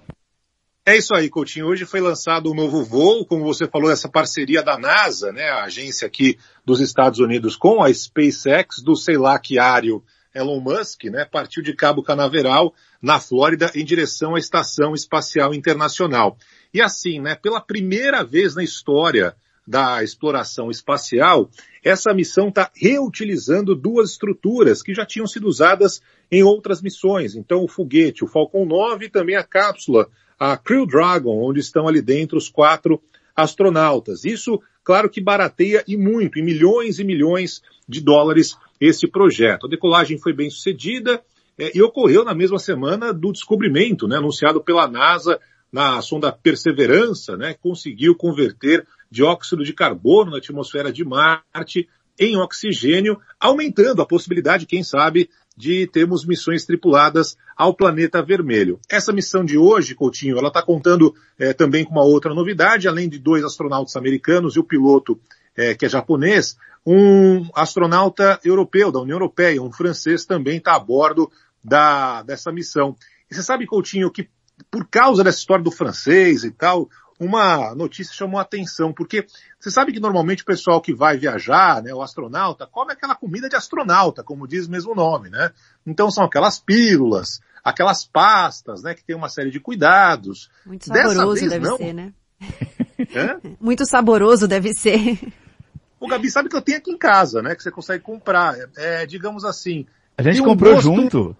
É isso aí, Coutinho. Hoje foi lançado um novo voo, como você falou, essa parceria da NASA, né, a agência aqui dos Estados Unidos com a SpaceX, do sei lá que ário Elon Musk, né, partiu de Cabo Canaveral, na Flórida, em direção à Estação Espacial Internacional. E assim, né, pela primeira vez na história da exploração espacial, essa missão está reutilizando duas estruturas que já tinham sido usadas em outras missões. Então, o foguete, o Falcon 9 e também a cápsula, a Crew Dragon, onde estão ali dentro os quatro astronautas. Isso, claro que barateia e muito, em milhões e milhões de dólares esse projeto. A decolagem foi bem sucedida é, e ocorreu na mesma semana do descobrimento, né, anunciado pela NASA na sonda Perseverança, né, conseguiu converter dióxido de carbono na atmosfera de Marte em oxigênio, aumentando a possibilidade, quem sabe, de termos missões tripuladas ao planeta vermelho. Essa missão de hoje, Coutinho, ela está contando é, também com uma outra novidade, além de dois astronautas americanos e o piloto é, que é japonês, um astronauta europeu da União Europeia, um francês também está a bordo da, dessa missão. E você sabe, Coutinho, que por causa dessa história do francês e tal, uma notícia chamou a atenção, porque você sabe que normalmente o pessoal que vai viajar, né, o astronauta, come aquela comida de astronauta, como diz o mesmo nome, né? Então são aquelas pílulas, aquelas pastas, né, que tem uma série de cuidados. Muito saboroso vez, deve não. ser, né? <laughs> <laughs> Muito saboroso deve ser. O Gabi sabe que eu tenho aqui em casa, né, que você consegue comprar. É, digamos assim. A gente um comprou gosto... junto.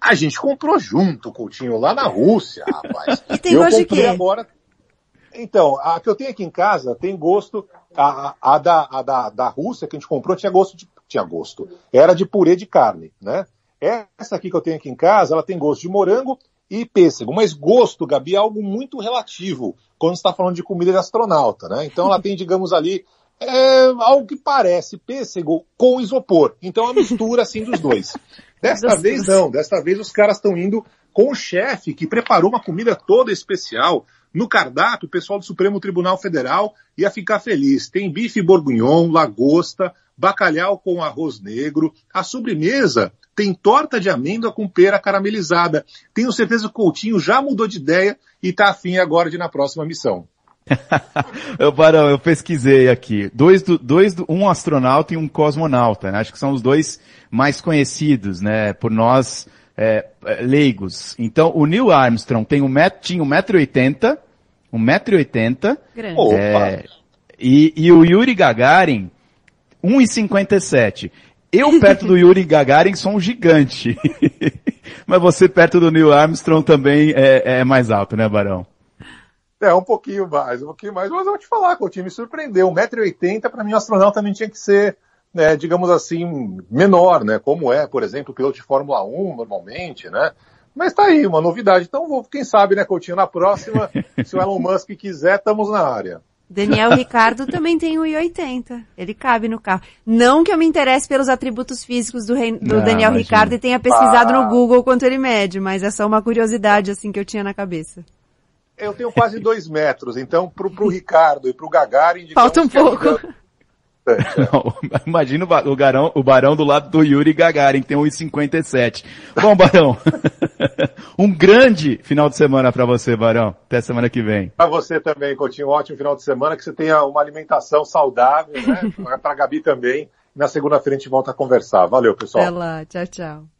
A gente comprou junto, Coutinho, lá na Rússia, rapaz. <laughs> e tem eu gosto de quê? agora. Então, a que eu tenho aqui em casa tem gosto, a, a, da, a da, da Rússia que a gente comprou tinha gosto de, tinha gosto, era de purê de carne, né? Essa aqui que eu tenho aqui em casa, ela tem gosto de morango e pêssego, mas gosto, Gabi, é algo muito relativo quando está falando de comida de astronauta, né? Então ela tem, digamos ali, é, algo que parece pêssego com isopor. Então é a mistura assim dos dois. Desta vez não, desta vez os caras estão indo com o chefe que preparou uma comida toda especial, No cardápio, o pessoal do Supremo Tribunal Federal ia ficar feliz. Tem bife bourguignon, lagosta, bacalhau com arroz negro. A sobremesa tem torta de amêndoa com pera caramelizada. Tenho certeza que o Coutinho já mudou de ideia e está afim agora de ir na próxima missão. <laughs> eu, Barão, eu pesquisei aqui. Dois do, dois do, um astronauta e um cosmonauta. Né? Acho que são os dois mais conhecidos, né, por nós é, é leigos. Então, o Neil Armstrong tem um met, tinha 1,80m, 1,80m. Grande. É, e, e o Yuri Gagarin, 1,57. Eu <laughs> perto do Yuri Gagarin sou um gigante. <laughs> Mas você perto do Neil Armstrong também é, é mais alto, né, Barão? É, um pouquinho mais, um pouquinho mais. Mas eu vou te falar que o time surpreendeu. 1,80m, para mim, o astronauta também tinha que ser, né, digamos assim, menor, né? Como é, por exemplo, o piloto de Fórmula 1, normalmente, né? Mas tá aí, uma novidade. Então, quem sabe, né, Coutinho, na próxima, <laughs> se o Elon Musk quiser, estamos na área. Daniel Ricardo também tem 1,80. Ele cabe no carro. Não que eu me interesse pelos atributos físicos do, rei, do Não, Daniel imagina. Ricardo e tenha pesquisado ah. no Google quanto ele mede, mas é só uma curiosidade assim que eu tinha na cabeça. Eu tenho quase dois metros, então pro, pro Ricardo e pro Gagarin... <laughs> Falta um pouco. Não, <laughs> imagina o, garão, o Barão do lado do Yuri Gagarin, que tem 1,57. Bom, Barão, <laughs> um grande final de semana para você, Barão. Até semana que vem. Para você também, Coutinho. Um ótimo final de semana, que você tenha uma alimentação saudável, né? <laughs> para a Gabi também. Na segunda-feira a gente volta a conversar. Valeu, pessoal. Até lá. Tchau, tchau.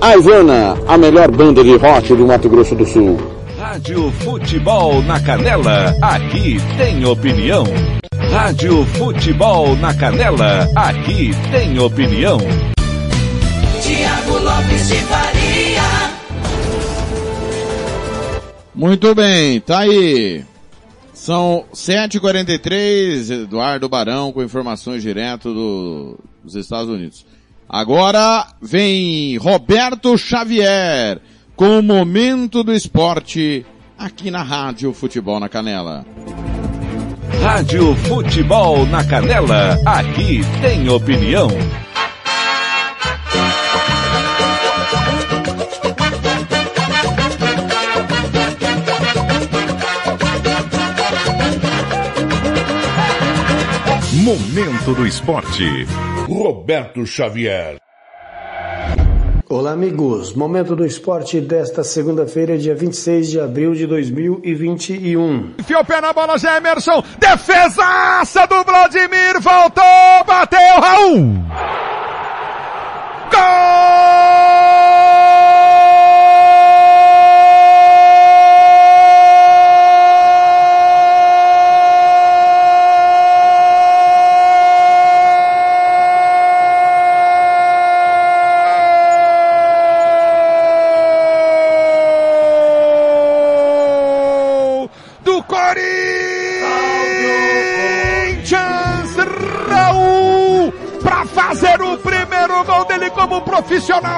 A Ivana, a melhor banda de rock do Mato Grosso do Sul. Rádio Futebol na Canela, aqui tem opinião. Rádio Futebol na Canela, aqui tem opinião. Tiago Lopes de Faria. Muito bem, tá aí. São 7h43, Eduardo Barão com informações direto do, dos Estados Unidos. Agora vem Roberto Xavier com o momento do esporte aqui na Rádio Futebol na Canela. Rádio Futebol na Canela, aqui tem opinião. Momento do esporte. Roberto Xavier. Olá, amigos. Momento do esporte desta segunda-feira, dia 26 de abril de 2021. Enfiou o pé na bola, Gemerson. Defesaça do Vladimir. Voltou, bateu, Raul.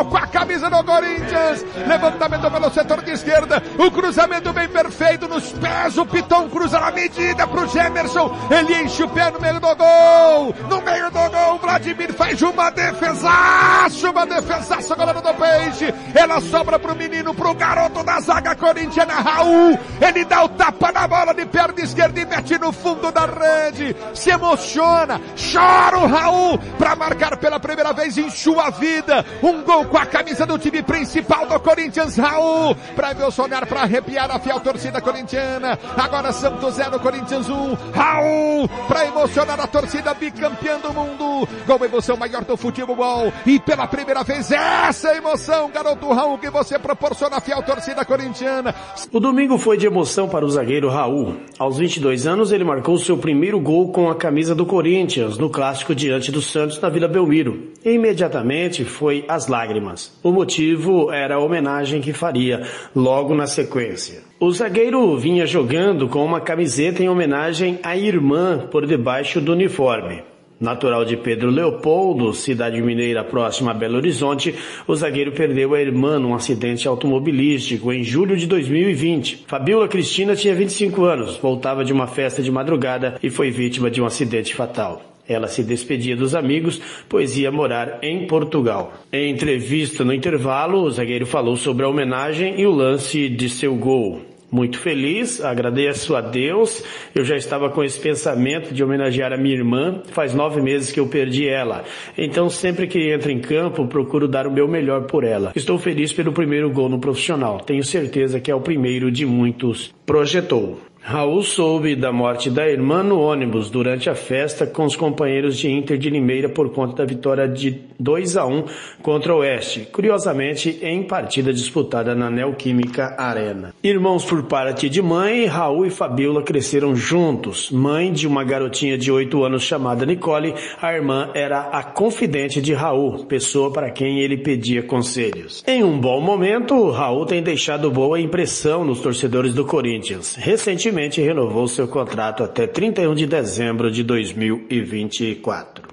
Com a camisa do Corinthians. Levantamento pelo setor de esquerda. O cruzamento bem perfeito nos pés. O Piton cruza na medida pro Gemerson. Ele enche o pé no meio do gol. No meio do gol, Vladimir faz uma defesaça. Uma defesaça, goleiro do Peixe. Ela sobra pro menino, pro garoto da zaga corintiana, Raul. Ele dá o tapa na bola de perna esquerda e mete no fundo da rede. Se emociona, chora o Raul para marcar pela primeira vez em sua vida. Um gol com a camisa do time principal do Corinthians, Raul, para emocionar, para arrepiar a fiel torcida corintiana. Agora Santos 0, Corinthians 1. Um. Raul, para emocionar a torcida bicampeã do mundo. A emoção maior do futebol e pela primeira vez essa emoção, garoto Raul, que você proporciona a torcida corintiana. O domingo foi de emoção para o zagueiro Raul. Aos 22 anos, ele marcou seu primeiro gol com a camisa do Corinthians no clássico diante do Santos na Vila Belmiro. E imediatamente foi às lágrimas. O motivo era a homenagem que faria logo na sequência. O zagueiro vinha jogando com uma camiseta em homenagem à irmã por debaixo do uniforme. Natural de Pedro Leopoldo, cidade mineira próxima a Belo Horizonte, o zagueiro perdeu a irmã num acidente automobilístico em julho de 2020. Fabiola Cristina tinha 25 anos, voltava de uma festa de madrugada e foi vítima de um acidente fatal. Ela se despedia dos amigos, pois ia morar em Portugal. Em entrevista no intervalo, o zagueiro falou sobre a homenagem e o lance de seu gol muito feliz, agradeço a Deus. Eu já estava com esse pensamento de homenagear a minha irmã. Faz nove meses que eu perdi ela. Então, sempre que entro em campo, procuro dar o meu melhor por ela. Estou feliz pelo primeiro gol no profissional. Tenho certeza que é o primeiro de muitos. Projetou. Raul soube da morte da irmã no ônibus durante a festa com os companheiros de Inter de Limeira por conta da vitória de 2 a 1 contra o Oeste, curiosamente em partida disputada na Neoquímica Arena. Irmãos por parte de mãe, Raul e Fabiola cresceram juntos. Mãe de uma garotinha de 8 anos chamada Nicole, a irmã era a confidente de Raul, pessoa para quem ele pedia conselhos. Em um bom momento, Raul tem deixado boa impressão nos torcedores do Corinthians. Recentemente recentemente renovou seu contrato até 31 de dezembro de 2024.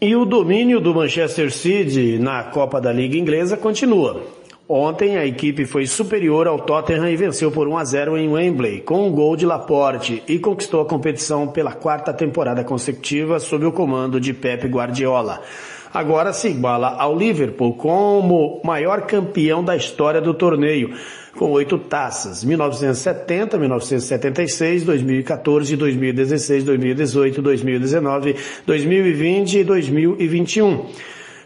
E o domínio do Manchester City na Copa da Liga Inglesa continua. Ontem a equipe foi superior ao Tottenham e venceu por 1 a 0 em Wembley, com um gol de Laporte e conquistou a competição pela quarta temporada consecutiva sob o comando de Pep Guardiola agora se iguala ao Liverpool como maior campeão da história do torneio, com oito taças: 1970, 1976, 2014, 2016, 2018, 2019, 2020 e 2021.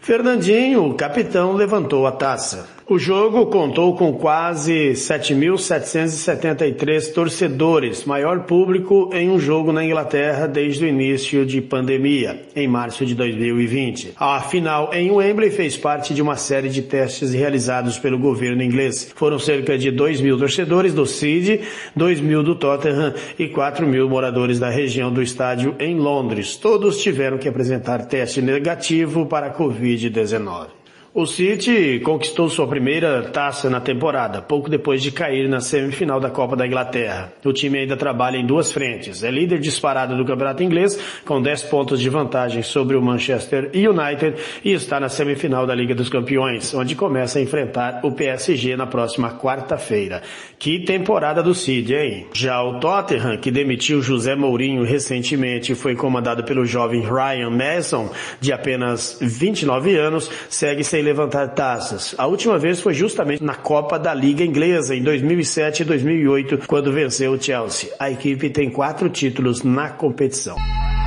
Fernandinho, o capitão, levantou a taça. O jogo contou com quase 7.773 torcedores, maior público em um jogo na Inglaterra desde o início de pandemia, em março de 2020. A final em Wembley fez parte de uma série de testes realizados pelo governo inglês. Foram cerca de 2 mil torcedores do City, 2 mil do Tottenham e 4 mil moradores da região do estádio em Londres. Todos tiveram que apresentar teste negativo para a Covid-19. O City conquistou sua primeira taça na temporada, pouco depois de cair na semifinal da Copa da Inglaterra. O time ainda trabalha em duas frentes. É líder disparado do campeonato inglês, com 10 pontos de vantagem sobre o Manchester United, e está na semifinal da Liga dos Campeões, onde começa a enfrentar o PSG na próxima quarta-feira. Que temporada do City, hein? Já o Tottenham, que demitiu José Mourinho recentemente, foi comandado pelo jovem Ryan Mason, de apenas 29 anos, segue sem levantar taças. A última vez foi justamente na Copa da Liga Inglesa, em 2007 e 2008, quando venceu o Chelsea. A equipe tem quatro títulos na competição.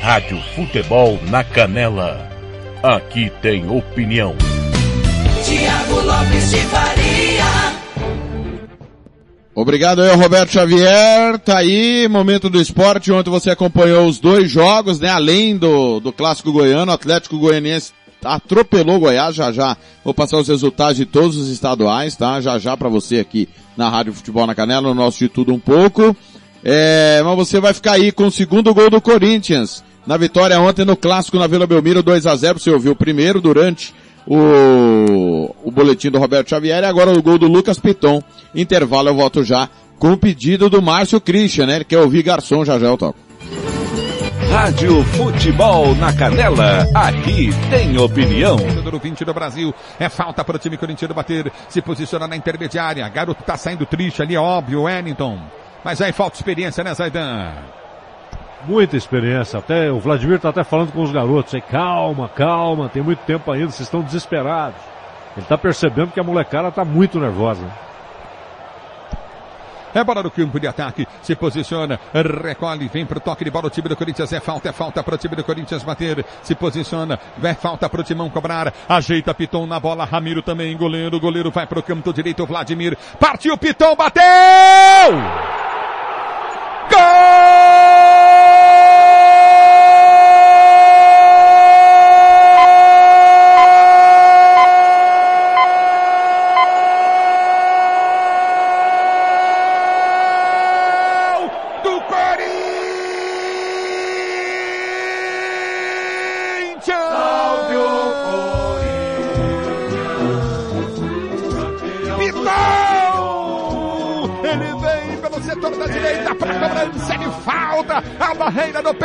Rádio Futebol na Canela. Aqui tem opinião. Tiago Lopes de Faria. Obrigado aí, Roberto Xavier. Tá aí, momento do esporte. Ontem você acompanhou os dois jogos, né? Além do, do clássico goiano, o Atlético Goianiense atropelou Goiás, já já vou passar os resultados de todos os estaduais, tá? Já já para você aqui na Rádio Futebol na Canela, no nosso de tudo um pouco. É, mas você vai ficar aí com o segundo gol do Corinthians, na vitória ontem no clássico na Vila Belmiro 2 a 0 você ouviu o primeiro durante o, o boletim do Roberto Xavier e agora o gol do Lucas Piton. Intervalo eu volto já com o pedido do Márcio Christian, né? Ele quer ouvir garçom, já já eu toco. Rádio Futebol na Canela, aqui tem opinião. Número 20 do Brasil, é falta para o time corintiano bater, se posiciona na intermediária. Garoto tá saindo triste ali, é óbvio, Wellington. Mas aí falta experiência, né, Zaidan? Muita experiência. Até o Vladimir tá até falando com os garotos aí, calma, calma, tem muito tempo ainda, vocês estão desesperados. Ele tá percebendo que a molecada tá muito nervosa. É bola no campo de ataque. Se posiciona, recolhe, vem pro toque de bola. O time do Corinthians é falta, é falta pro time do Corinthians bater. Se posiciona, é falta pro Timão cobrar. Ajeita Piton na bola. Ramiro também, goleiro. Goleiro vai pro campo direito. Vladimir partiu, Piton bateu!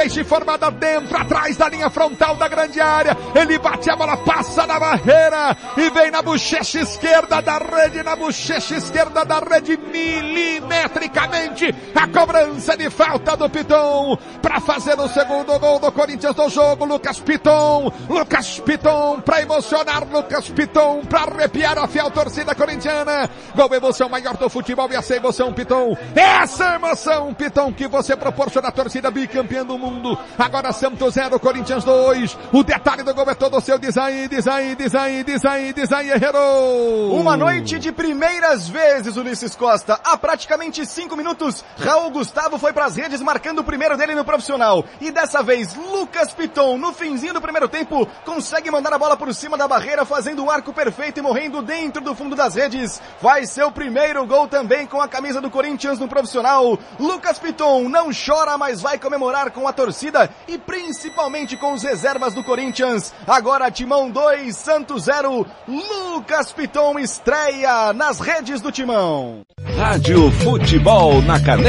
Peixe formada dentro, atrás da linha frontal da grande área. Ele bate a bola, passa na barreira e vem na bochecha esquerda da rede, na bochecha esquerda da rede milimetricamente. A cobrança de falta do Piton para fazer o segundo gol do Corinthians no jogo. Lucas Piton, Lucas Piton para emocionar, Lucas Piton para arrepiar a fiel torcida corintiana. Gol emoção maior do futebol e essa emoção Piton, essa emoção Piton que você proporciona à torcida bicampeã do mundo. Agora Santos 0, Corinthians 2. O detalhe do gol é todo seu. Diz aí, diz aí, diz aí, diz aí, diz aí. Uma noite de primeiras vezes, Ulisses Costa. Há praticamente cinco minutos, Raul Gustavo foi para as redes marcando o primeiro dele no profissional. E dessa vez, Lucas Piton, no finzinho do primeiro tempo, consegue mandar a bola por cima da barreira, fazendo o arco perfeito e morrendo dentro do fundo das redes. Vai ser o primeiro gol também com a camisa do Corinthians no profissional. Lucas Piton não chora, mas vai comemorar com a torcida e principalmente com os reservas do Corinthians. Agora Timão 2, Santos 0. Lucas Piton estreia nas redes do Timão. Rádio Futebol na Canela,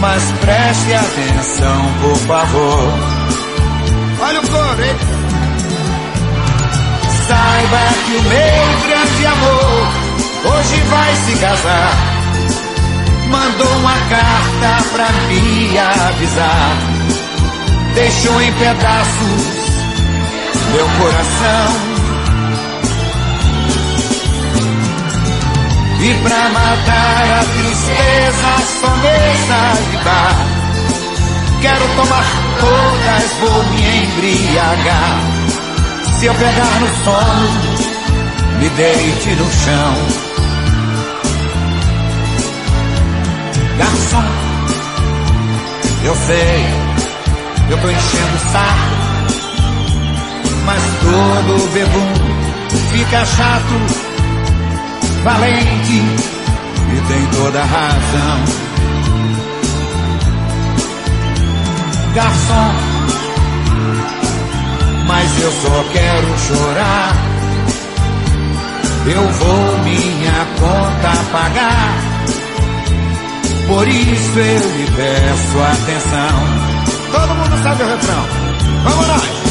Mas preste atenção, por favor. Olha o coro, hein? Saiba que o meu grande amor hoje vai se casar. Mandou uma carta pra me avisar. Deixou em pedaços meu coração. E pra matar a tristeza só mesa de bar. Quero tomar todas, vou me embriagar. Se eu pegar no sono, me deite no chão. Garçom, eu sei, eu tô enchendo o saco Mas todo bebum fica chato valente e tem toda a razão. Garçom, mas eu só quero chorar. Eu vou minha conta pagar. Por isso eu lhe peço atenção. Todo mundo sabe o refrão. Vamos nós!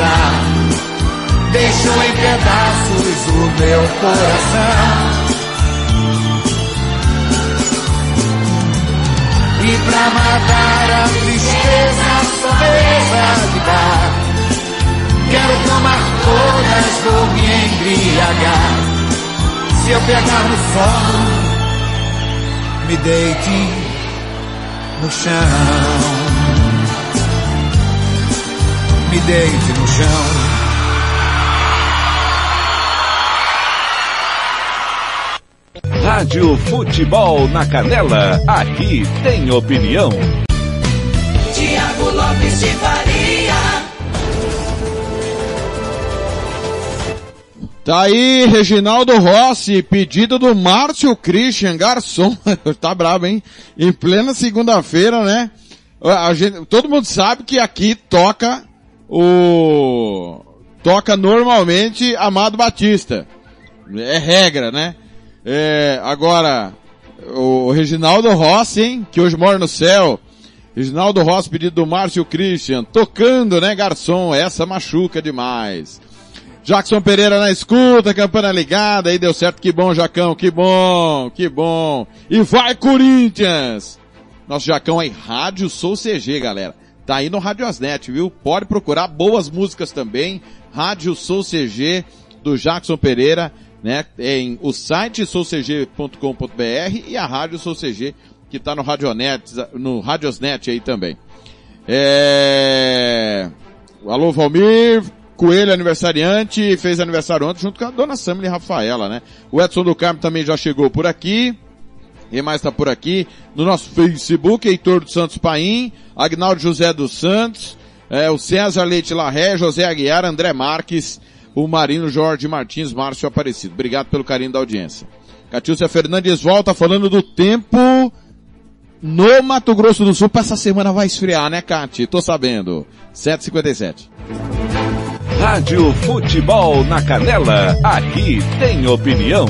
Avisar. Deixou em pedaços o meu coração. E pra matar a tristeza, sobreza de dar, quero tomar todas, vou me embriagar. Se eu pegar no sono, me deite no chão. Me deite no chão. Rádio Futebol na Canela, aqui tem opinião. Tiago Lopes de Faria. Tá aí, Reginaldo Rossi, pedido do Márcio Christian Garçom. <laughs> tá brabo, hein? Em plena segunda-feira, né? A gente, todo mundo sabe que aqui toca o... Toca normalmente Amado Batista. É regra, né? É, agora, o Reginaldo Rossi, hein? Que hoje mora no céu. Reginaldo Rossi, pedido do Márcio Christian. Tocando, né, garçom? Essa machuca demais. Jackson Pereira na escuta, campana ligada, aí deu certo, que bom, Jacão, que bom, que bom. E vai, Corinthians! Nosso Jacão aí, Rádio Sou CG, galera. Tá aí no Radiosnet, viu? Pode procurar boas músicas também. Rádio Sou CG, do Jackson Pereira, né? Em o site soucg.com.br e a Rádio Sou CG, que tá no Radionet, no Radiosnet aí também. É... Alô, Valmir, Coelho aniversariante, fez aniversário ontem junto com a dona Samile Rafaela, né? O Edson do Carmo também já chegou por aqui. Quem mais está por aqui? No nosso Facebook, Heitor dos Santos Paim, Agnaldo José dos Santos, é, o César Leite Larré, José Aguiar, André Marques, o Marino Jorge Martins, Márcio Aparecido. Obrigado pelo carinho da audiência. Catiúcia Fernandes volta falando do tempo no Mato Grosso do Sul. Pra essa semana vai esfriar, né, Cati? Tô sabendo. 7h57. Rádio Futebol na Canela, aqui tem opinião.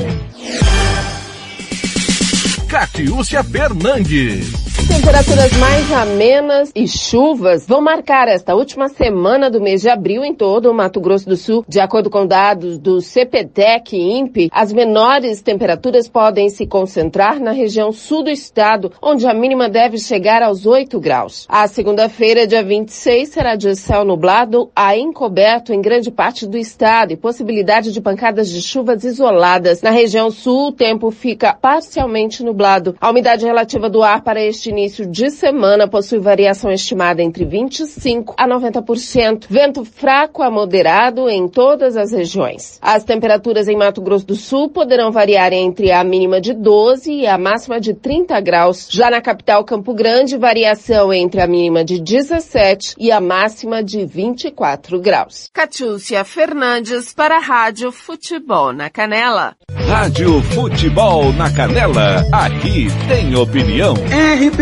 Catiúcia Fernandes. Temperaturas mais amenas e chuvas vão marcar esta última semana do mês de abril em todo o Mato Grosso do Sul. De acordo com dados do CPTEC e INPE, as menores temperaturas podem se concentrar na região sul do estado, onde a mínima deve chegar aos 8 graus. A segunda-feira, dia 26, será de céu nublado a encoberto em grande parte do estado e possibilidade de pancadas de chuvas isoladas. Na região sul, o tempo fica parcialmente nublado. A umidade relativa do ar para este início de semana possui variação estimada entre 25 a 90%. Vento fraco a moderado em todas as regiões. As temperaturas em Mato Grosso do Sul poderão variar entre a mínima de 12 e a máxima de 30 graus. Já na capital Campo Grande, variação entre a mínima de 17 e a máxima de 24 graus. Catiúcia Fernandes para a Rádio Futebol na Canela. Rádio Futebol na Canela, aqui tem opinião.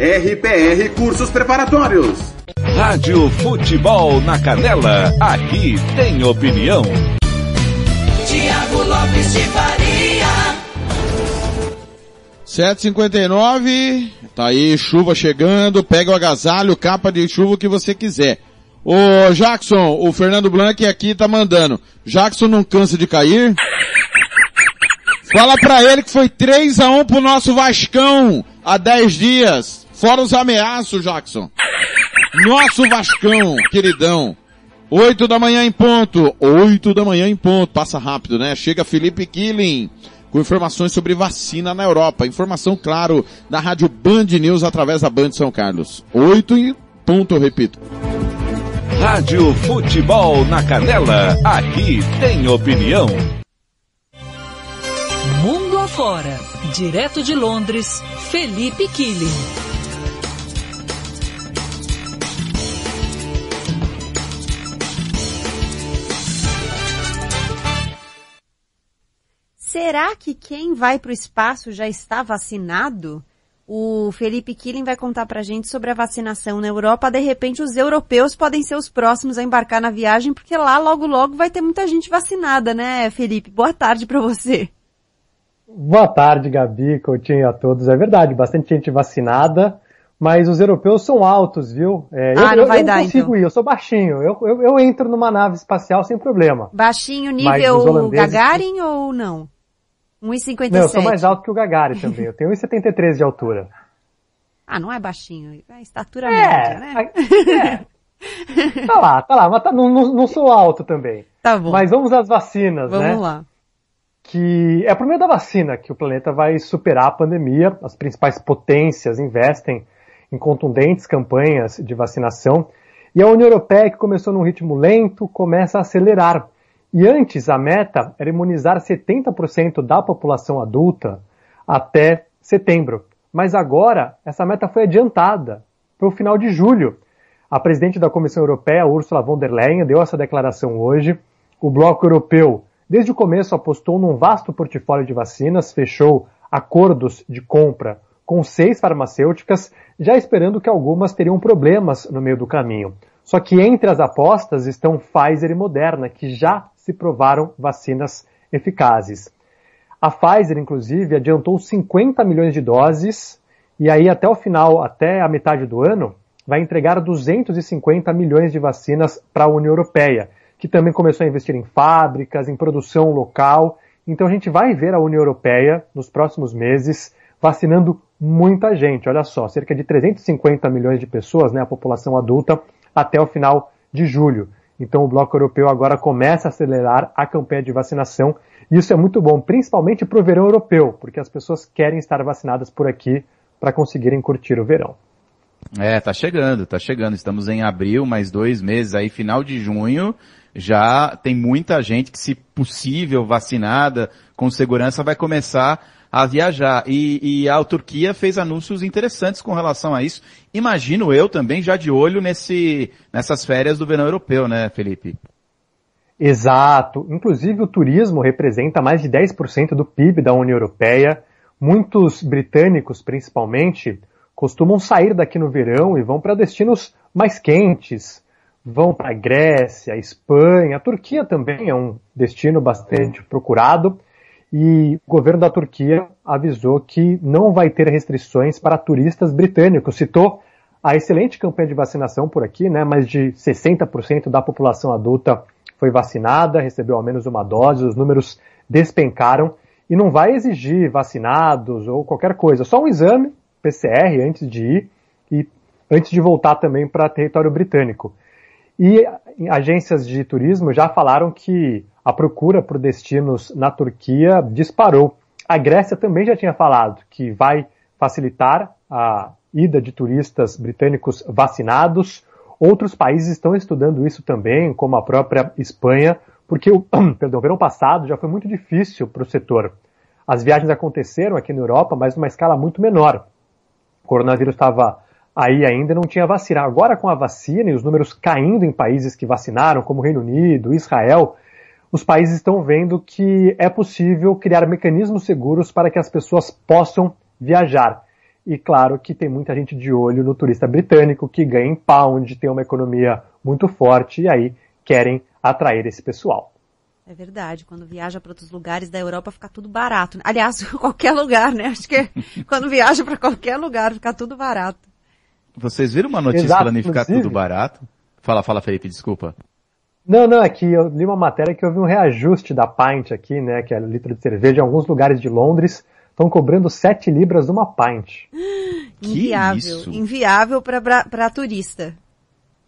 RPR Cursos Preparatórios. Rádio Futebol na Canela, aqui tem opinião. Tiago Lopes de Faria. 7h59, tá aí, chuva chegando, pega o agasalho, capa de chuva, o que você quiser. Ô Jackson, o Fernando Blanc aqui tá mandando. Jackson não cansa de cair? Fala pra ele que foi 3 a 1 pro nosso Vascão há 10 dias. Fora os ameaços, Jackson. Nosso Vascão, queridão. 8 da manhã em ponto. 8 da manhã em ponto. Passa rápido, né? Chega Felipe Killing com informações sobre vacina na Europa. Informação, claro, da Rádio Band News através da Band São Carlos. 8 em ponto, eu repito. Rádio Futebol na Canela, aqui tem opinião. Mundo afora, direto de Londres, Felipe Killing. Será que quem vai para o espaço já está vacinado? O Felipe Killing vai contar pra gente sobre a vacinação na Europa. De repente, os europeus podem ser os próximos a embarcar na viagem, porque lá logo logo vai ter muita gente vacinada, né, Felipe? Boa tarde para você. Boa tarde, Gabi, Coutinho a todos. É verdade, bastante gente vacinada, mas os europeus são altos, viu? É, ah, eu, não vai eu dar, não consigo então. ir, eu sou baixinho. Eu, eu, eu entro numa nave espacial sem problema. Baixinho nível holandeses- Gagarin ou não? 1,57. Não, eu sou mais alto que o Gagarin também. Eu tenho 1,73 de altura. <laughs> Ah, não é baixinho. É estatura É, média, né? Tá lá, tá lá, mas tá- não, não, sou alto também. Tá bom. Mas vamos às vacinas, Vamos né? lá. que é por meio da vacina que o planeta vai superar a pandemia. As principais potências investem em contundentes campanhas de vacinação. E a União Europeia, que começou num ritmo lento, começa a acelerar. E antes, a meta era imunizar 70% da população adulta até setembro. Mas agora, essa meta foi adiantada para o final de julho. A presidente da Comissão Europeia, Ursula von der Leyen, deu essa declaração hoje. O bloco europeu, desde o começo, apostou num vasto portfólio de vacinas, fechou acordos de compra com seis farmacêuticas, já esperando que algumas teriam problemas no meio do caminho. Só que entre as apostas estão Pfizer e Moderna, que já se provaram vacinas eficazes. A Pfizer, inclusive, adiantou 50 milhões de doses e aí até o final, até a metade do ano, vai entregar 250 milhões de vacinas para a União Europeia, que também começou a investir em fábricas, em produção local. Então a gente vai ver a União Europeia nos próximos meses vacinando muita gente. Olha só, cerca de 350 milhões de pessoas, né, a população adulta, até o final de julho. Então o bloco europeu agora começa a acelerar a campanha de vacinação. E isso é muito bom, principalmente para o verão europeu, porque as pessoas querem estar vacinadas por aqui para conseguirem curtir o verão. É, tá chegando, tá chegando. Estamos em abril, mais dois meses aí, final de junho. Já tem muita gente que, se possível, vacinada, com segurança, vai começar a viajar. E, e a Turquia fez anúncios interessantes com relação a isso. Imagino eu também já de olho nesse, nessas férias do verão europeu, né, Felipe? Exato. Inclusive o turismo representa mais de 10% do PIB da União Europeia. Muitos britânicos, principalmente, costumam sair daqui no verão e vão para destinos mais quentes. Vão para a Grécia, Espanha, a Turquia também é um destino bastante procurado. E o governo da Turquia avisou que não vai ter restrições para turistas britânicos. Citou a excelente campanha de vacinação por aqui, né? Mais de 60% da população adulta foi vacinada, recebeu ao menos uma dose, os números despencaram e não vai exigir vacinados ou qualquer coisa, só um exame PCR antes de ir e antes de voltar também para território britânico. E agências de turismo já falaram que a procura por destinos na Turquia disparou. A Grécia também já tinha falado que vai facilitar a ida de turistas britânicos vacinados. Outros países estão estudando isso também, como a própria Espanha, porque o <clears throat> perdão, verão passado já foi muito difícil para o setor. As viagens aconteceram aqui na Europa, mas numa escala muito menor. O coronavírus estava aí ainda não tinha vacina. Agora com a vacina e os números caindo em países que vacinaram, como Reino Unido, Israel, os países estão vendo que é possível criar mecanismos seguros para que as pessoas possam viajar. E claro que tem muita gente de olho no turista britânico que ganha em pound, tem uma economia muito forte e aí querem atrair esse pessoal. É verdade, quando viaja para outros lugares da Europa fica tudo barato. Aliás, <laughs> qualquer lugar, né? Acho que <laughs> quando viaja para qualquer lugar fica tudo barato. Vocês viram uma notícia Exato, falando em ficar inclusive. tudo barato? Fala, fala, Felipe, desculpa. Não, não, é que eu li uma matéria que houve um reajuste da pint aqui, né, que é litro de cerveja, em alguns lugares de Londres estão cobrando 7 libras uma pint. <gasps> Inviável. isso? Inviável para turista.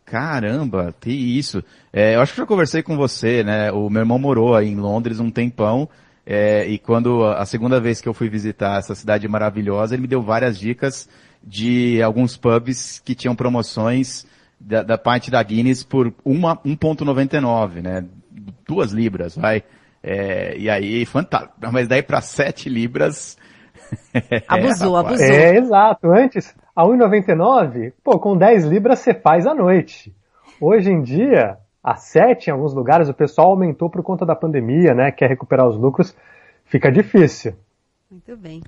Caramba, que isso. É, eu acho que já conversei com você, né? O meu irmão morou aí em Londres um tempão. é, e quando a segunda vez que eu fui visitar essa cidade maravilhosa, ele me deu várias dicas de alguns pubs que tinham promoções da, da parte da Guinness por uma 1.99, né? Duas libras, vai. É, e aí, fantástico. Mas daí para 7 libras. <laughs> Abusou, rapaz. abusou. É, exato. Antes, a 1,99, pô, com 10 libras você faz à noite. Hoje em dia, a 7 em alguns lugares, o pessoal aumentou por conta da pandemia, né? Quer recuperar os lucros. fica difícil. Muito bem.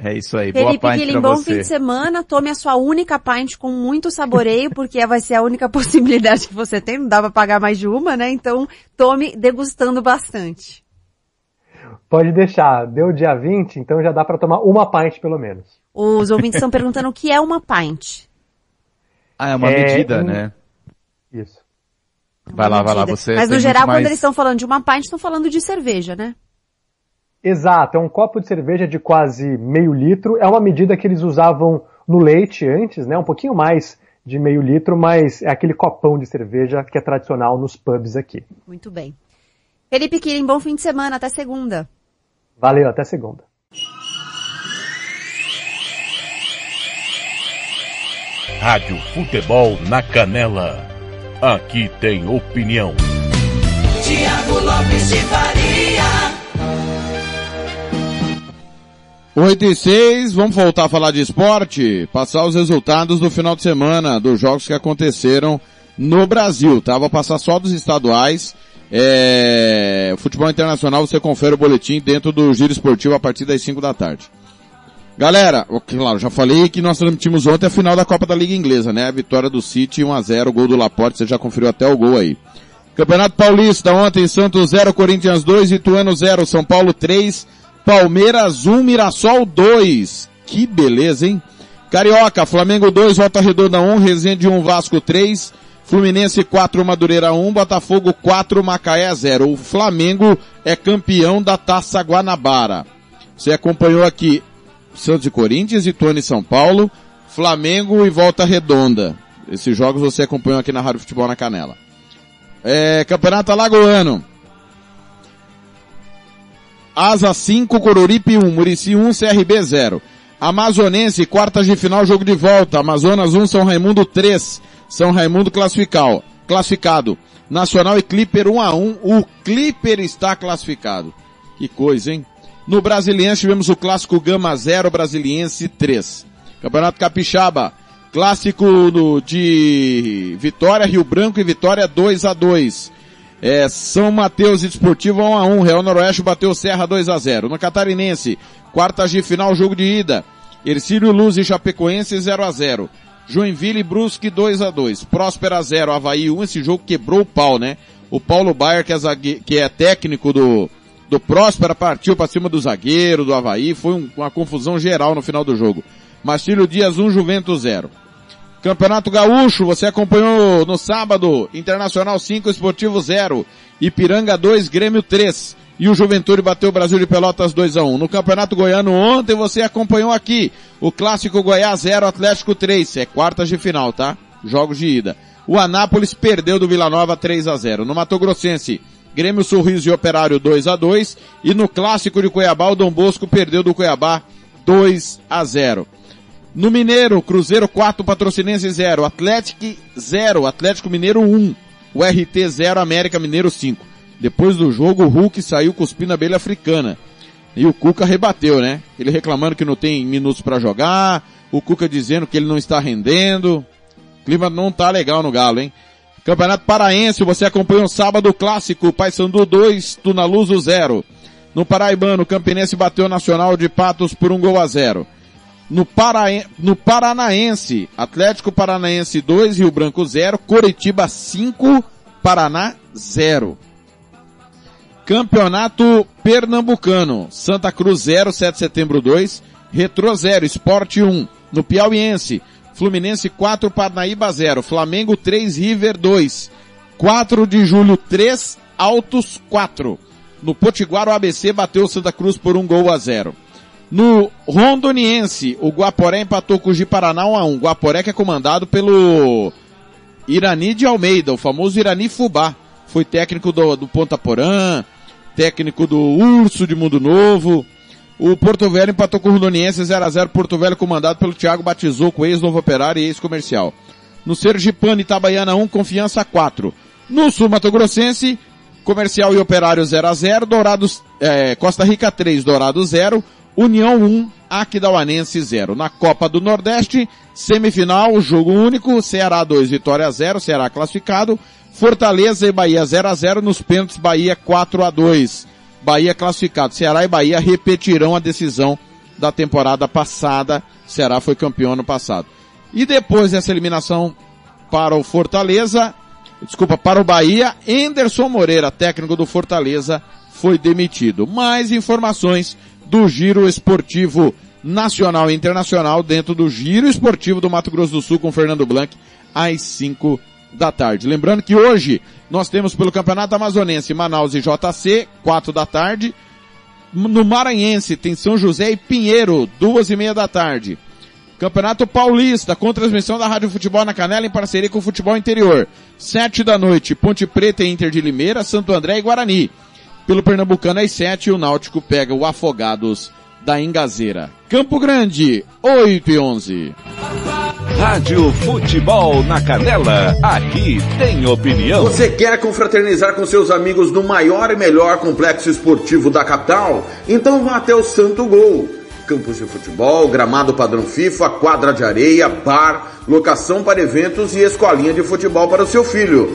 É isso aí, boa Felipe pint Guilherme, pra bom você. fim de semana. Tome a sua única pint com muito saboreio, porque vai ser a única <laughs> possibilidade que você tem. Não dá pra pagar mais de uma, né? Então, tome degustando bastante. Pode deixar, deu dia 20, então já dá para tomar uma pint pelo menos. Os ouvintes estão perguntando o que é uma pint. Ah, é uma É, medida, né? Isso. Vai lá, vai lá, medida. você Mas no geral, muito quando mais- eles estão falando de uma pint, estão falando de cerveja, né? Exato, é um copo de cerveja de quase meio litro. É uma medida que eles usavam no leite antes, né? Um pouquinho mais de meio litro, mas é aquele copão de cerveja que é tradicional nos pubs aqui. Muito bem. Felipe Quirin, bom fim de semana. Até segunda. Valeu, até segunda. Rádio Futebol na Canela. Aqui tem opinião. Tiago Lopes de Faria. 8 e 6, vamos voltar a falar de esporte, passar os resultados do final de semana, dos jogos que aconteceram no Brasil, tá? Vou passar só dos estaduais. É... Futebol Internacional, você confere o boletim dentro do Giro Esportivo a partir das 5 da tarde. Galera, claro, já falei que nós transmitimos ontem a final da Copa da Liga Inglesa, né? A vitória do City 1x0, gol do Laporte, você já conferiu até o gol aí. Campeonato Paulista, ontem Santos 0, Corinthians 2, Ituano 0, São Paulo 3, Palmeiras 1, Mirassol 2. Que beleza, hein? Carioca, Flamengo 2, Volta Redonda 1, Resende 1, Vasco 3, Fluminense 4, Madureira 1, Botafogo 4, Macaé 0. O Flamengo é campeão da Taça Guanabara. Você acompanhou aqui Santos e Corinthians, e São Paulo, Flamengo e Volta Redonda. Esses jogos você acompanhou aqui na Rádio Futebol na Canela. É, Campeonato Alagoano. Asa 5, Coruripe 1, Murici 1, CRB 0. Amazonense, quartas de final, jogo de volta. Amazonas 1, São Raimundo 3. São Raimundo classificado. classificado. Nacional e Clipper 1 a 1. O Clipper está classificado. Que coisa, hein? No Brasiliense tivemos o clássico Gama 0, Brasiliense 3. Campeonato Capixaba. Clássico de Vitória, Rio Branco e Vitória 2 a 2. É, São Mateus e Desportivo 1 a 1. Real Noroeste bateu Serra 2 a 0. No Catarinense, quartas de final, jogo de ida. Ercílio Luz e Chapecoense 0 a 0. Joinville e Brusque 2 a 2. Próspera 0, Havaí 1. Esse jogo quebrou o pau, né? O Paulo Baier, que é, zague... que é técnico do, do Próspera, partiu para cima do zagueiro, do Havaí. Foi um- uma confusão geral no final do jogo. Mastílio Dias 1, Juventus 0. Campeonato Gaúcho, você acompanhou no sábado, Internacional 5, Esportivo 0, Ipiranga 2, Grêmio 3. E o Juventude bateu o Brasil de Pelotas 2 a 1. No Campeonato Goiano ontem você acompanhou aqui o Clássico Goiás 0, Atlético 3. É quartas de final, tá? Jogos de ida. O Anápolis perdeu do Vila Nova 3 a 0. No Mato Grossense, Grêmio Sorriso e Operário 2 a 2. E no Clássico de Cuiabá, o Dom Bosco perdeu do Cuiabá 2 a 0. No Mineiro, Cruzeiro 4, Patrocinense 0, Atlético 0, Atlético Mineiro 1, o RT 0, América Mineiro 5. Depois do jogo, o Hulk saiu cuspindo a abelha africana. E o Cuca rebateu, né? Ele reclamando que não tem minutos para jogar, o Cuca dizendo que ele não está rendendo. O clima não tá legal no Galo, hein? Campeonato Paraense, você acompanhou o sábado clássico, Paysandu 2, Tunaluso 0. No Paraibano, o Campinense bateu o Nacional de Patos por um gol a zero. No, Paraen... no Paranaense, Atlético Paranaense 2, Rio Branco 0, Coritiba 5, Paraná 0. Campeonato Pernambucano, Santa Cruz 0, 7 de setembro 2, Retro 0, Esporte 1. No Piauiense, Fluminense 4, Parnaíba 0, Flamengo 3, River 2. 4 de julho 3, Altos 4. No Potiguar o ABC bateu Santa Cruz por um gol a zero. No Rondoniense, o Guaporé empatou com o Ji-Paraná 1 a 1. Guaporé que é comandado pelo Irani de Almeida, o famoso Irani Fubá. Foi técnico do, do Ponta Porã, técnico do Urso de Mundo Novo. O Porto Velho empatou com o Rondoniense 0 a 0 Porto Velho comandado pelo Thiago Batizou, ex-Novo Operário e ex-Comercial. No Sergipano Itabaiana 1, Confiança 4. No Sul Mato Grossense, Comercial e Operário 0 a 0 Dourados, eh, Costa Rica 3, Dourado 0, União 1, Aquidauanense 0. Na Copa do Nordeste, semifinal, jogo único, Ceará 2, Vitória 0, Ceará classificado, Fortaleza e Bahia 0 a 0 nos pênaltis, Bahia 4 a 2. Bahia classificado. Ceará e Bahia repetirão a decisão da temporada passada. Ceará foi campeão ano passado. E depois dessa eliminação para o Fortaleza, desculpa, para o Bahia, Enderson Moreira, técnico do Fortaleza, foi demitido. Mais informações do Giro Esportivo Nacional e Internacional dentro do Giro Esportivo do Mato Grosso do Sul com Fernando Blanc às 5 da tarde. Lembrando que hoje nós temos pelo Campeonato Amazonense Manaus e JC, 4 da tarde. No Maranhense tem São José e Pinheiro, duas e meia da tarde. Campeonato Paulista, com transmissão da Rádio Futebol na Canela em parceria com o Futebol Interior. Sete da noite, Ponte Preta e Inter de Limeira, Santo André e Guarani. Pelo Pernambucano às sete, o Náutico pega o Afogados da Engazeira. Campo Grande, 8 e 11. Rádio Futebol na Canela, aqui tem opinião. Você quer confraternizar com seus amigos no maior e melhor complexo esportivo da capital? Então vá até o Santo Gol. Campos de futebol, gramado padrão FIFA, quadra de areia, bar, locação para eventos e escolinha de futebol para o seu filho.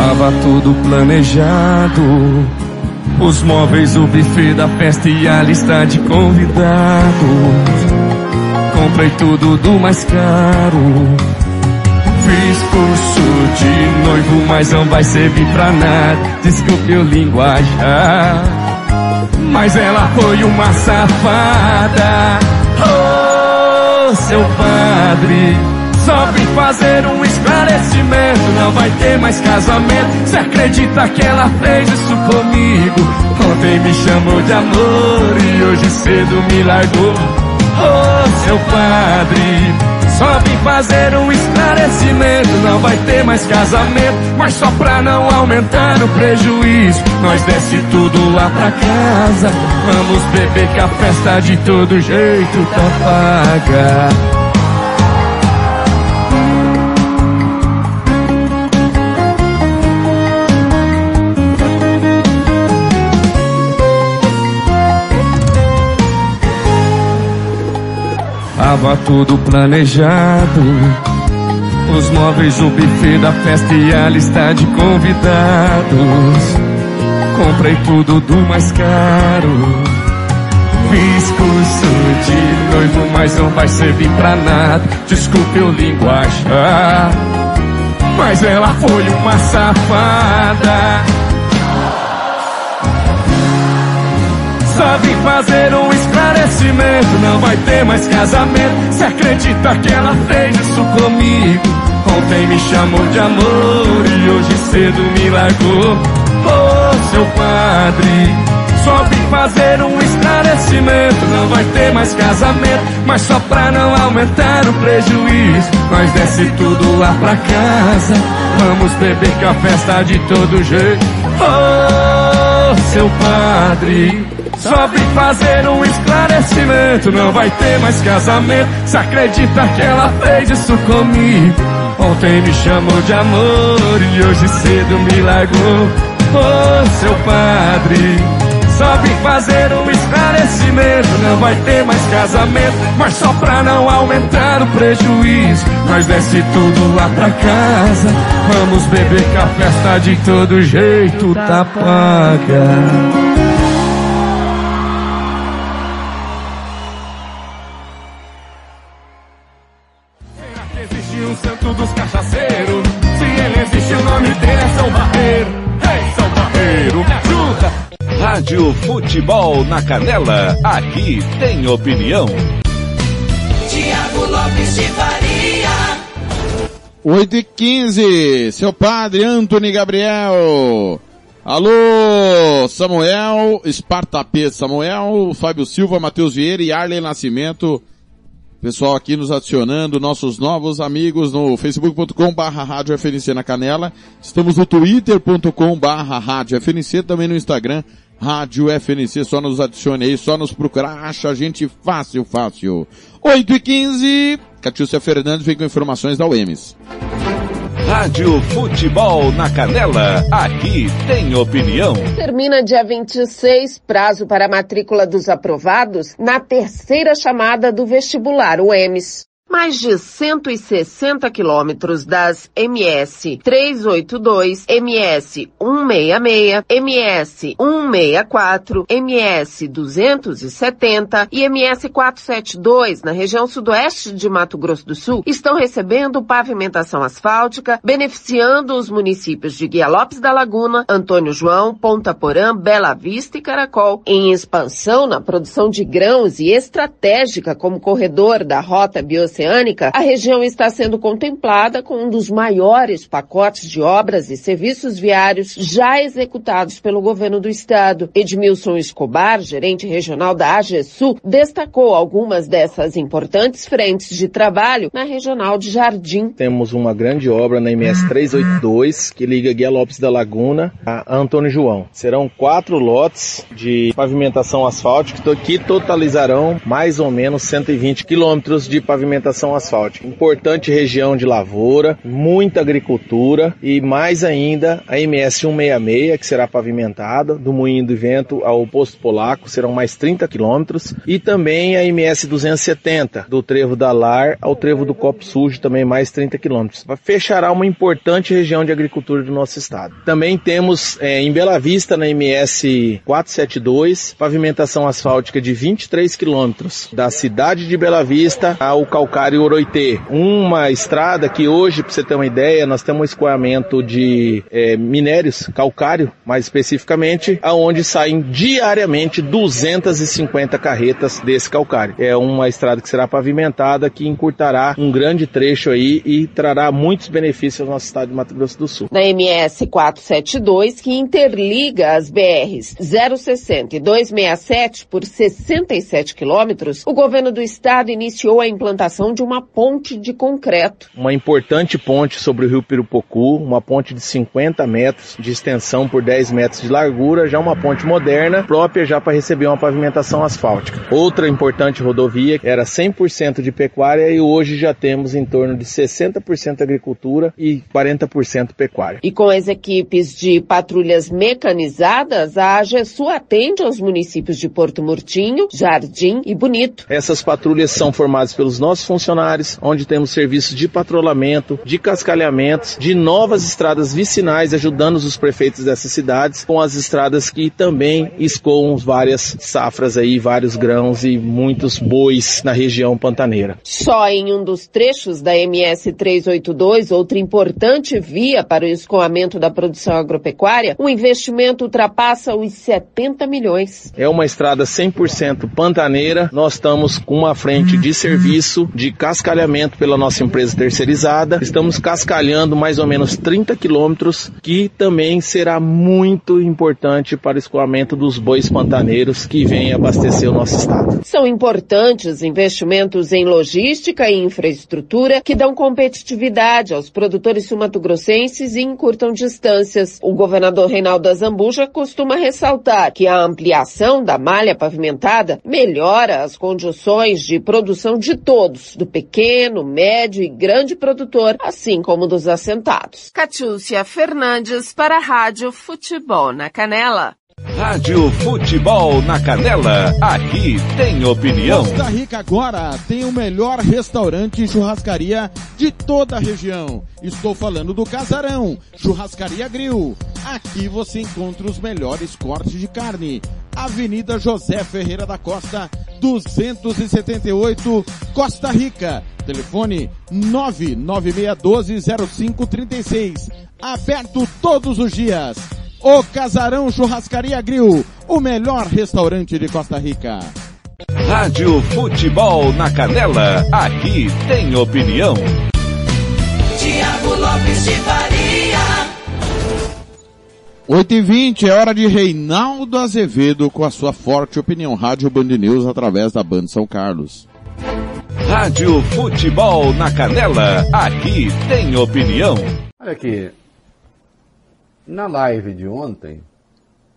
Tava tudo planejado. Os móveis, o buffet da festa e a lista de convidados. Comprei tudo do mais caro. Fiz curso de noivo, mas não vai servir pra nada. Desculpe o linguajar. Mas ela foi uma safada. Oh, seu padre. Só vim fazer um esclarecimento. Não vai ter mais casamento. Você acredita que ela fez isso comigo? Ontem me chamou de amor e hoje cedo me largou. Oh, seu padre. Só vim fazer um esclarecimento. Não vai ter mais casamento. Mas só pra não aumentar o prejuízo. Nós desce tudo lá pra casa. Vamos beber que a festa de todo jeito tá paga. Tava tudo planejado. Os móveis, o buffet da festa e a lista de convidados. Comprei tudo do mais caro. Fiz curso de noivo, mas não vai servir pra nada. Desculpe o linguajar. Mas ela foi uma safada. Vim fazer um esclarecimento. Não vai ter mais casamento. Você acredita que ela fez isso comigo? Ontem me chamou de amor e hoje cedo me largou. Oh, seu padre. Só vim fazer um esclarecimento. Não vai ter mais casamento. Mas só pra não aumentar o prejuízo. Nós desce tudo lá pra casa. Vamos beber que a festa de todo jeito. Oh, seu padre. Só vim fazer um esclarecimento. Não vai ter mais casamento. Se acredita que ela fez isso comigo? Ontem me chamou de amor e hoje cedo me largou. Oh, seu padre. Só vim fazer um esclarecimento. Não vai ter mais casamento. Mas só pra não aumentar o prejuízo. Nós desce tudo lá pra casa. Vamos beber que a festa de todo jeito tá paga. Rádio Futebol na Canela, aqui tem opinião. Tiago Lopes de Faria. 8 e 15, seu padre Antony Gabriel. Alô, Samuel, Esparta P. Samuel, Fábio Silva, Matheus Vieira e Arley Nascimento Pessoal aqui nos adicionando, nossos novos amigos no facebook.com barra rádio FNC na Canela. Estamos no twitter.com barra rádio FNC, também no Instagram, rádio FNC. Só nos adicione aí, só nos procurar, acha a gente fácil, fácil. 8 e 15 Catiúcia Fernandes vem com informações da UEMS. Rádio Futebol na Canela, aqui tem opinião. Termina dia 26, prazo para a matrícula dos aprovados na terceira chamada do vestibular, o EMS. Mais de 160 quilômetros das MS 382, MS 166, MS 164, MS 270 e MS 472 na região sudoeste de Mato Grosso do Sul estão recebendo pavimentação asfáltica, beneficiando os municípios de Guia Lopes da Laguna, Antônio João, Ponta Porã, Bela Vista e Caracol. Em expansão na produção de grãos e estratégica como corredor da rota bioceânica oceânica, a região está sendo contemplada com um dos maiores pacotes de obras e serviços viários já executados pelo governo do estado. Edmilson Escobar, gerente regional da AGESU, destacou algumas dessas importantes frentes de trabalho na regional de Jardim. Temos uma grande obra na MS 382 que liga Guia Lopes da Laguna a Antônio João. Serão quatro lotes de pavimentação asfáltica que totalizarão mais ou menos 120 quilômetros de pavimentação asfáltica. Importante região de lavoura, muita agricultura e mais ainda a MS 166 que será pavimentada do Moinho do Vento ao Posto Polaco, serão mais 30 quilômetros e também a MS 270 do Trevo da Lar ao Trevo do Copo Sujo, também mais 30 quilômetros. Fechará uma importante região de agricultura do nosso estado. Também temos é, em Bela Vista na MS 472 pavimentação asfáltica de 23 quilômetros da cidade de Bela Vista ao Calcário Calcário Oroitê. Uma estrada que hoje, para você ter uma ideia, nós temos um escoamento de é, minérios, calcário, mais especificamente, aonde saem diariamente 250 carretas desse calcário. É uma estrada que será pavimentada, que encurtará um grande trecho aí e trará muitos benefícios ao nosso estado de Mato Grosso do Sul. Na MS 472, que interliga as BRs 060 e 267 por 67 quilômetros, o governo do estado iniciou a implantação de uma ponte de concreto. Uma importante ponte sobre o rio Pirupocu, uma ponte de 50 metros de extensão por 10 metros de largura, já uma ponte moderna, própria já para receber uma pavimentação asfáltica. Outra importante rodovia era 100% de pecuária e hoje já temos em torno de 60% agricultura e 40% pecuária. E com as equipes de patrulhas mecanizadas, a AGESU atende aos municípios de Porto Murtinho, Jardim e Bonito. Essas patrulhas são formadas pelos nossos funcionários, onde temos serviços de patrulhamento, de cascalhamentos, de novas estradas vicinais, ajudando os prefeitos dessas cidades com as estradas que também escoam várias safras aí, vários grãos e muitos bois na região pantaneira. Só em um dos trechos da MS 382, outra importante via para o escoamento da produção agropecuária, o investimento ultrapassa os 70 milhões. É uma estrada 100% pantaneira. Nós estamos com uma frente de serviço de cascalhamento pela nossa empresa terceirizada. Estamos cascalhando mais ou menos 30 quilômetros, que também será muito importante para o escoamento dos bois pantaneiros que vêm abastecer o nosso estado. São importantes investimentos em logística e infraestrutura que dão competitividade aos produtores sumatogrossenses e encurtam distâncias. O governador Reinaldo Azambuja costuma ressaltar que a ampliação da malha pavimentada melhora as condições de produção de todos, do pequeno, médio e grande produtor, assim como dos assentados. Catiúcia Fernandes para a Rádio Futebol na Canela. Rádio Futebol na Canela, aqui tem opinião. Costa Rica agora tem o melhor restaurante e churrascaria de toda a região. Estou falando do Casarão, Churrascaria Grill. Aqui você encontra os melhores cortes de carne. Avenida José Ferreira da Costa, 278, Costa Rica. Telefone 996120536. Aberto todos os dias. O Casarão Churrascaria Grill, o melhor restaurante de Costa Rica. Rádio Futebol na Canela, aqui tem opinião. Tiago Lopes de Faria. 8 e 20 é hora de Reinaldo Azevedo com a sua forte opinião. Rádio Band News através da Band São Carlos. Rádio Futebol na Canela, aqui tem opinião. Olha aqui, na live de ontem,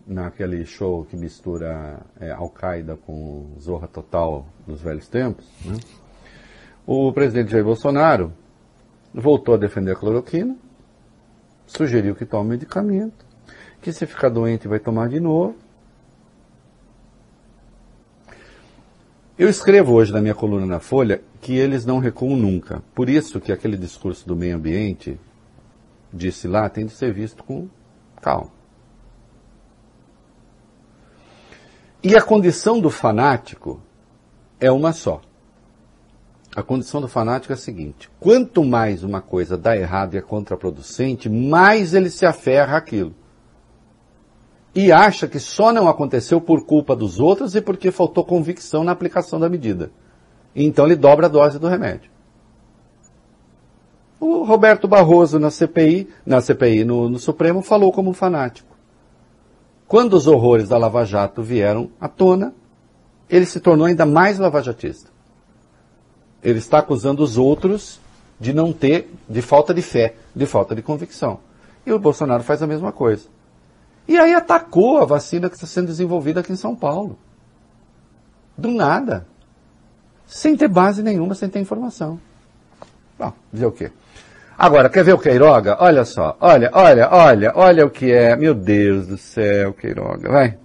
naquele show que mistura é, Al-Qaeda com Zorra Total nos velhos tempos, né? o presidente Jair Bolsonaro voltou a defender a cloroquina, sugeriu que tome medicamento, que se ficar doente vai tomar de novo. Eu escrevo hoje na minha coluna na Folha que eles não recuam nunca. Por isso que aquele discurso do meio ambiente, disse lá, tem de ser visto com calma. E a condição do fanático é uma só. A condição do fanático é a seguinte: quanto mais uma coisa dá errado e é contraproducente, mais ele se aferra àquilo. E acha que só não aconteceu por culpa dos outros e porque faltou convicção na aplicação da medida. Então ele dobra a dose do remédio. O Roberto Barroso na CPI, na CPI no, no Supremo, falou como um fanático. Quando os horrores da Lava Jato vieram à tona, ele se tornou ainda mais lavajatista. Ele está acusando os outros de não ter, de falta de fé, de falta de convicção. E o Bolsonaro faz a mesma coisa. E aí atacou a vacina que está sendo desenvolvida aqui em São Paulo. Do nada. Sem ter base nenhuma, sem ter informação. Bom, dizer o quê? Agora, quer ver o Queiroga? Olha só, olha, olha, olha, olha o que é. Meu Deus do céu, Queiroga, vai.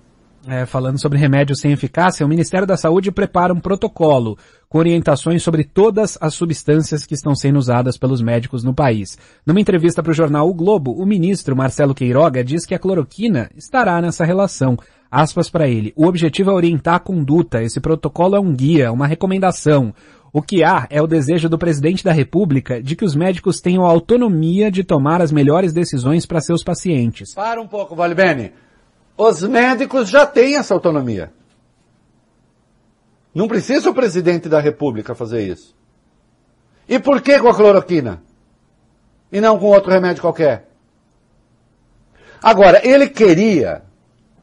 É, falando sobre remédios sem eficácia, o Ministério da Saúde prepara um protocolo com orientações sobre todas as substâncias que estão sendo usadas pelos médicos no país. Numa entrevista para o jornal O Globo, o ministro Marcelo Queiroga diz que a cloroquina estará nessa relação. Aspas para ele. O objetivo é orientar a conduta. Esse protocolo é um guia, uma recomendação. O que há é o desejo do presidente da República de que os médicos tenham autonomia de tomar as melhores decisões para seus pacientes. Para um pouco, Vale Bene. Os médicos já têm essa autonomia. Não precisa o presidente da República fazer isso. E por que com a cloroquina? E não com outro remédio qualquer? Agora, ele queria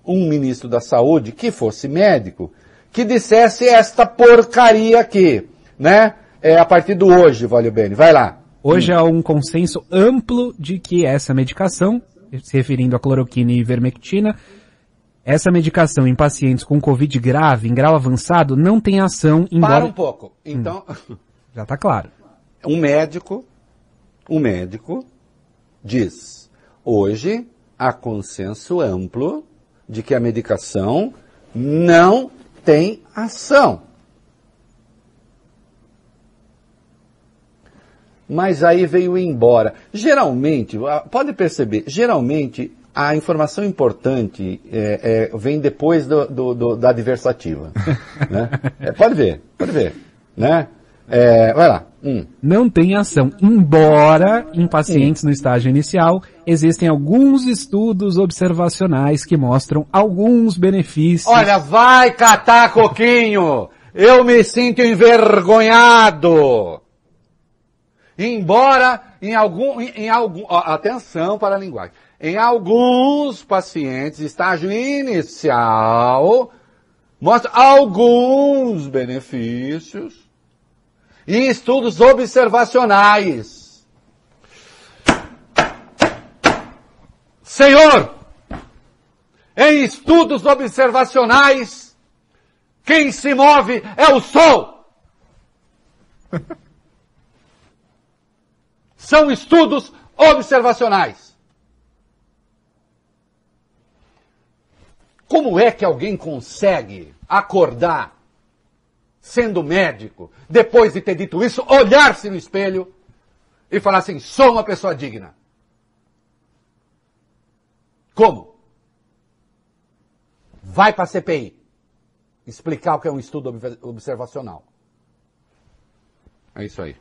um ministro da Saúde que fosse médico, que dissesse esta porcaria aqui, né? É, a partir do hoje, Vale Bene. Vai lá. Hoje há um consenso amplo de que essa medicação, se referindo à cloroquina e ivermectina, essa medicação em pacientes com Covid grave, em grau avançado, não tem ação embora... Para um pouco. Então... Hum. Já está claro. Um médico, um médico diz, hoje há consenso amplo de que a medicação não tem ação. Mas aí veio embora. Geralmente, pode perceber, geralmente a informação importante é, é, vem depois do, do, do, da adversativa. <laughs> né? É, pode ver, pode ver. Né? É, vai lá. Hum. Não tem ação, embora em pacientes hum. no estágio inicial existem alguns estudos observacionais que mostram alguns benefícios. Olha, vai catar coquinho! Eu me sinto envergonhado! Embora em algum, em, em algum, ó, atenção para a linguagem. Em alguns pacientes, estágio inicial, mostra alguns benefícios em estudos observacionais. Senhor, em estudos observacionais, quem se move é o sol. <laughs> São estudos observacionais. Como é que alguém consegue acordar, sendo médico, depois de ter dito isso, olhar-se no espelho e falar assim: sou uma pessoa digna? Como? Vai para a CPI explicar o que é um estudo observacional. É isso aí.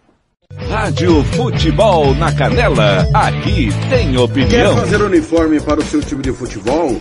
Rádio Futebol na Canela, aqui tem opinião. Quer fazer uniforme para o seu time de futebol?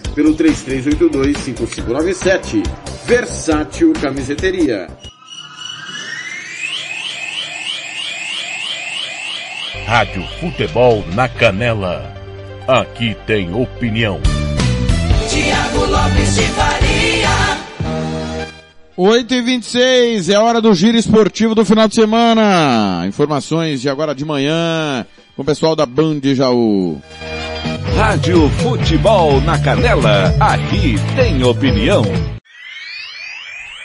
pelo 33825597 Versátil Camiseteria. Rádio Futebol na Canela. Aqui tem opinião. Tiago Lopes de Faria. 8 e 26 é hora do giro esportivo do final de semana. Informações de agora de manhã com o pessoal da Band Jaú. Rádio Futebol na Canela. Aqui tem opinião.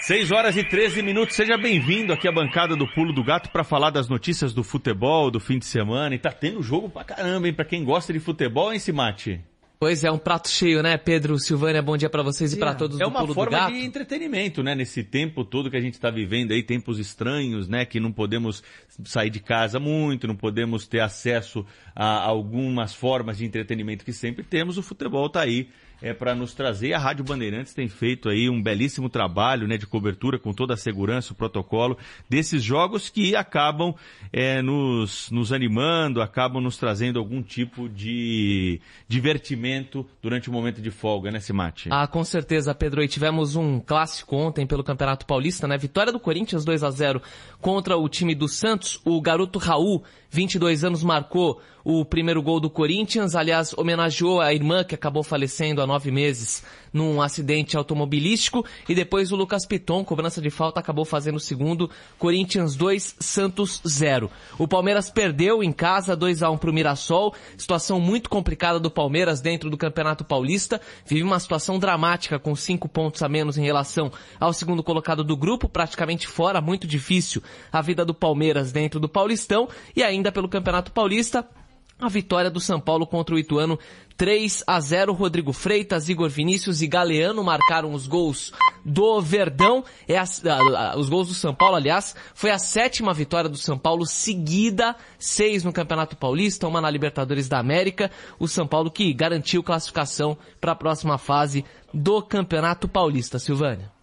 6 horas e 13 minutos. Seja bem-vindo aqui à bancada do Pulo do Gato para falar das notícias do futebol, do fim de semana. E tá tendo jogo pra caramba, hein? Pra quem gosta de futebol, hein, Simate? Pois é, um prato cheio, né, Pedro Silvânia? Bom dia para vocês e para todos É do uma Pulo do forma Gato. de entretenimento, né? Nesse tempo todo que a gente está vivendo aí, tempos estranhos, né? Que não podemos sair de casa muito, não podemos ter acesso a algumas formas de entretenimento que sempre temos. O futebol tá aí é para nos trazer. A Rádio Bandeirantes tem feito aí um belíssimo trabalho, né? De cobertura com toda a segurança, o protocolo desses jogos que acabam é, nos, nos animando, acabam nos trazendo algum tipo de divertimento durante o momento de folga, né, Simate? Ah, com certeza, Pedro. E tivemos um clássico ontem pelo Campeonato Paulista, né? Vitória do Corinthians 2 a 0 contra o time do Santos. O garoto Raul, 22 anos, marcou o primeiro gol do Corinthians. Aliás, homenageou a irmã que acabou falecendo nove meses num acidente automobilístico. E depois o Lucas Piton, cobrança de falta, acabou fazendo o segundo. Corinthians 2, Santos 0. O Palmeiras perdeu em casa 2 a 1 pro Mirassol. Situação muito complicada do Palmeiras dentro do Campeonato Paulista. Vive uma situação dramática com cinco pontos a menos em relação ao segundo colocado do grupo, praticamente fora, muito difícil a vida do Palmeiras dentro do Paulistão. E ainda pelo Campeonato Paulista, a vitória do São Paulo contra o Ituano 3 a 0. Rodrigo Freitas, Igor Vinícius e Galeano marcaram os gols do Verdão. É a- a- a- os gols do São Paulo, aliás, foi a sétima vitória do São Paulo seguida, seis no Campeonato Paulista, uma na Libertadores da América. O São Paulo que garantiu classificação para a próxima fase do Campeonato Paulista. Silvânia.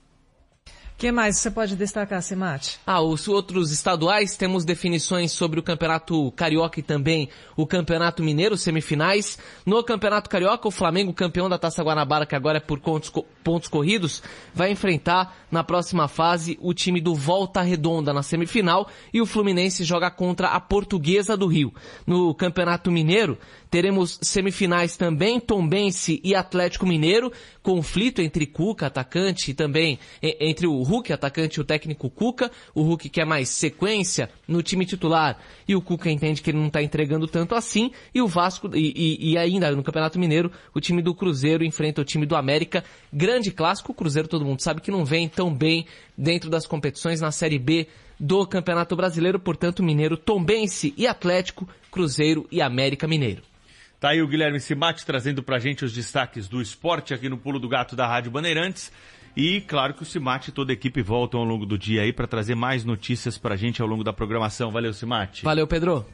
Que mais você pode destacar, Semate? Ah, os outros estaduais temos definições sobre o Campeonato Carioca e também o Campeonato Mineiro, semifinais. No Campeonato Carioca, o Flamengo, campeão da Taça Guanabara, que agora é por pontos, pontos corridos, vai enfrentar na próxima fase o time do Volta Redonda na semifinal e o Fluminense joga contra a Portuguesa do Rio. No Campeonato Mineiro, teremos semifinais também, Tombense e Atlético Mineiro, conflito entre Cuca, atacante, e também entre o Hulk, atacante, e o técnico Cuca. O Hulk quer mais sequência no time titular e o Cuca entende que ele não está entregando tanto assim. E o Vasco, e, e- e ainda no Campeonato Mineiro, o time do Cruzeiro enfrenta o time do América. Grande clássico, o Cruzeiro todo mundo sabe que não vem tão bem dentro das competições na Série B do Campeonato Brasileiro, portanto, Mineiro, Tombense e Atlético, Cruzeiro e América Mineiro. Tá aí o Guilherme Simati trazendo pra gente os destaques do esporte aqui no Pulo do Gato da Rádio Bandeirantes. E claro que o Simati e toda a equipe voltam ao longo do dia aí para trazer mais notícias pra gente ao longo da programação. Valeu, Simati. Valeu, Pedro.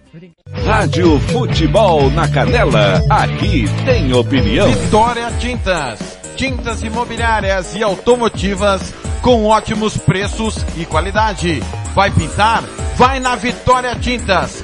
Rádio Futebol na Canela. Aqui tem opinião. Vitória Tintas. Tintas imobiliárias e automotivas com ótimos preços e qualidade. Vai pintar? Vai na Vitória Tintas.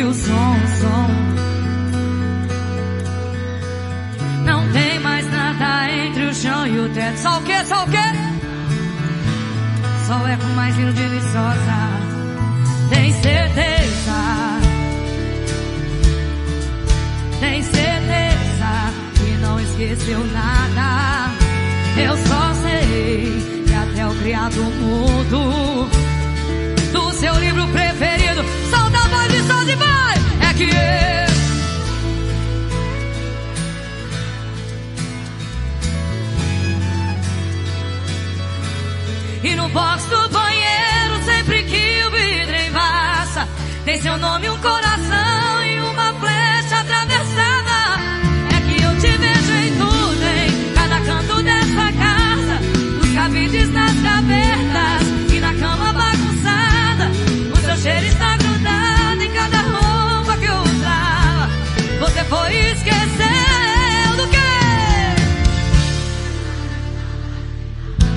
Que o som, som. Não tem mais nada entre o chão e o teto. Só o quê? Só o quê? Só o eco mais lindo de Viçosa. Tem certeza? Tem certeza que não esqueceu nada? Eu só sei que até o criado mudo do seu livro preferido E no box do banheiro, sempre que o vidro embaça, tem seu nome, um coração e uma flecha atravessada. É que eu te vejo em tudo, em cada canto dessa casa, nos cabides, nas gavetas e na cama bagunçada. O seu cheiro está grudado em cada roupa que eu usava. Você foi esqueceu do quê?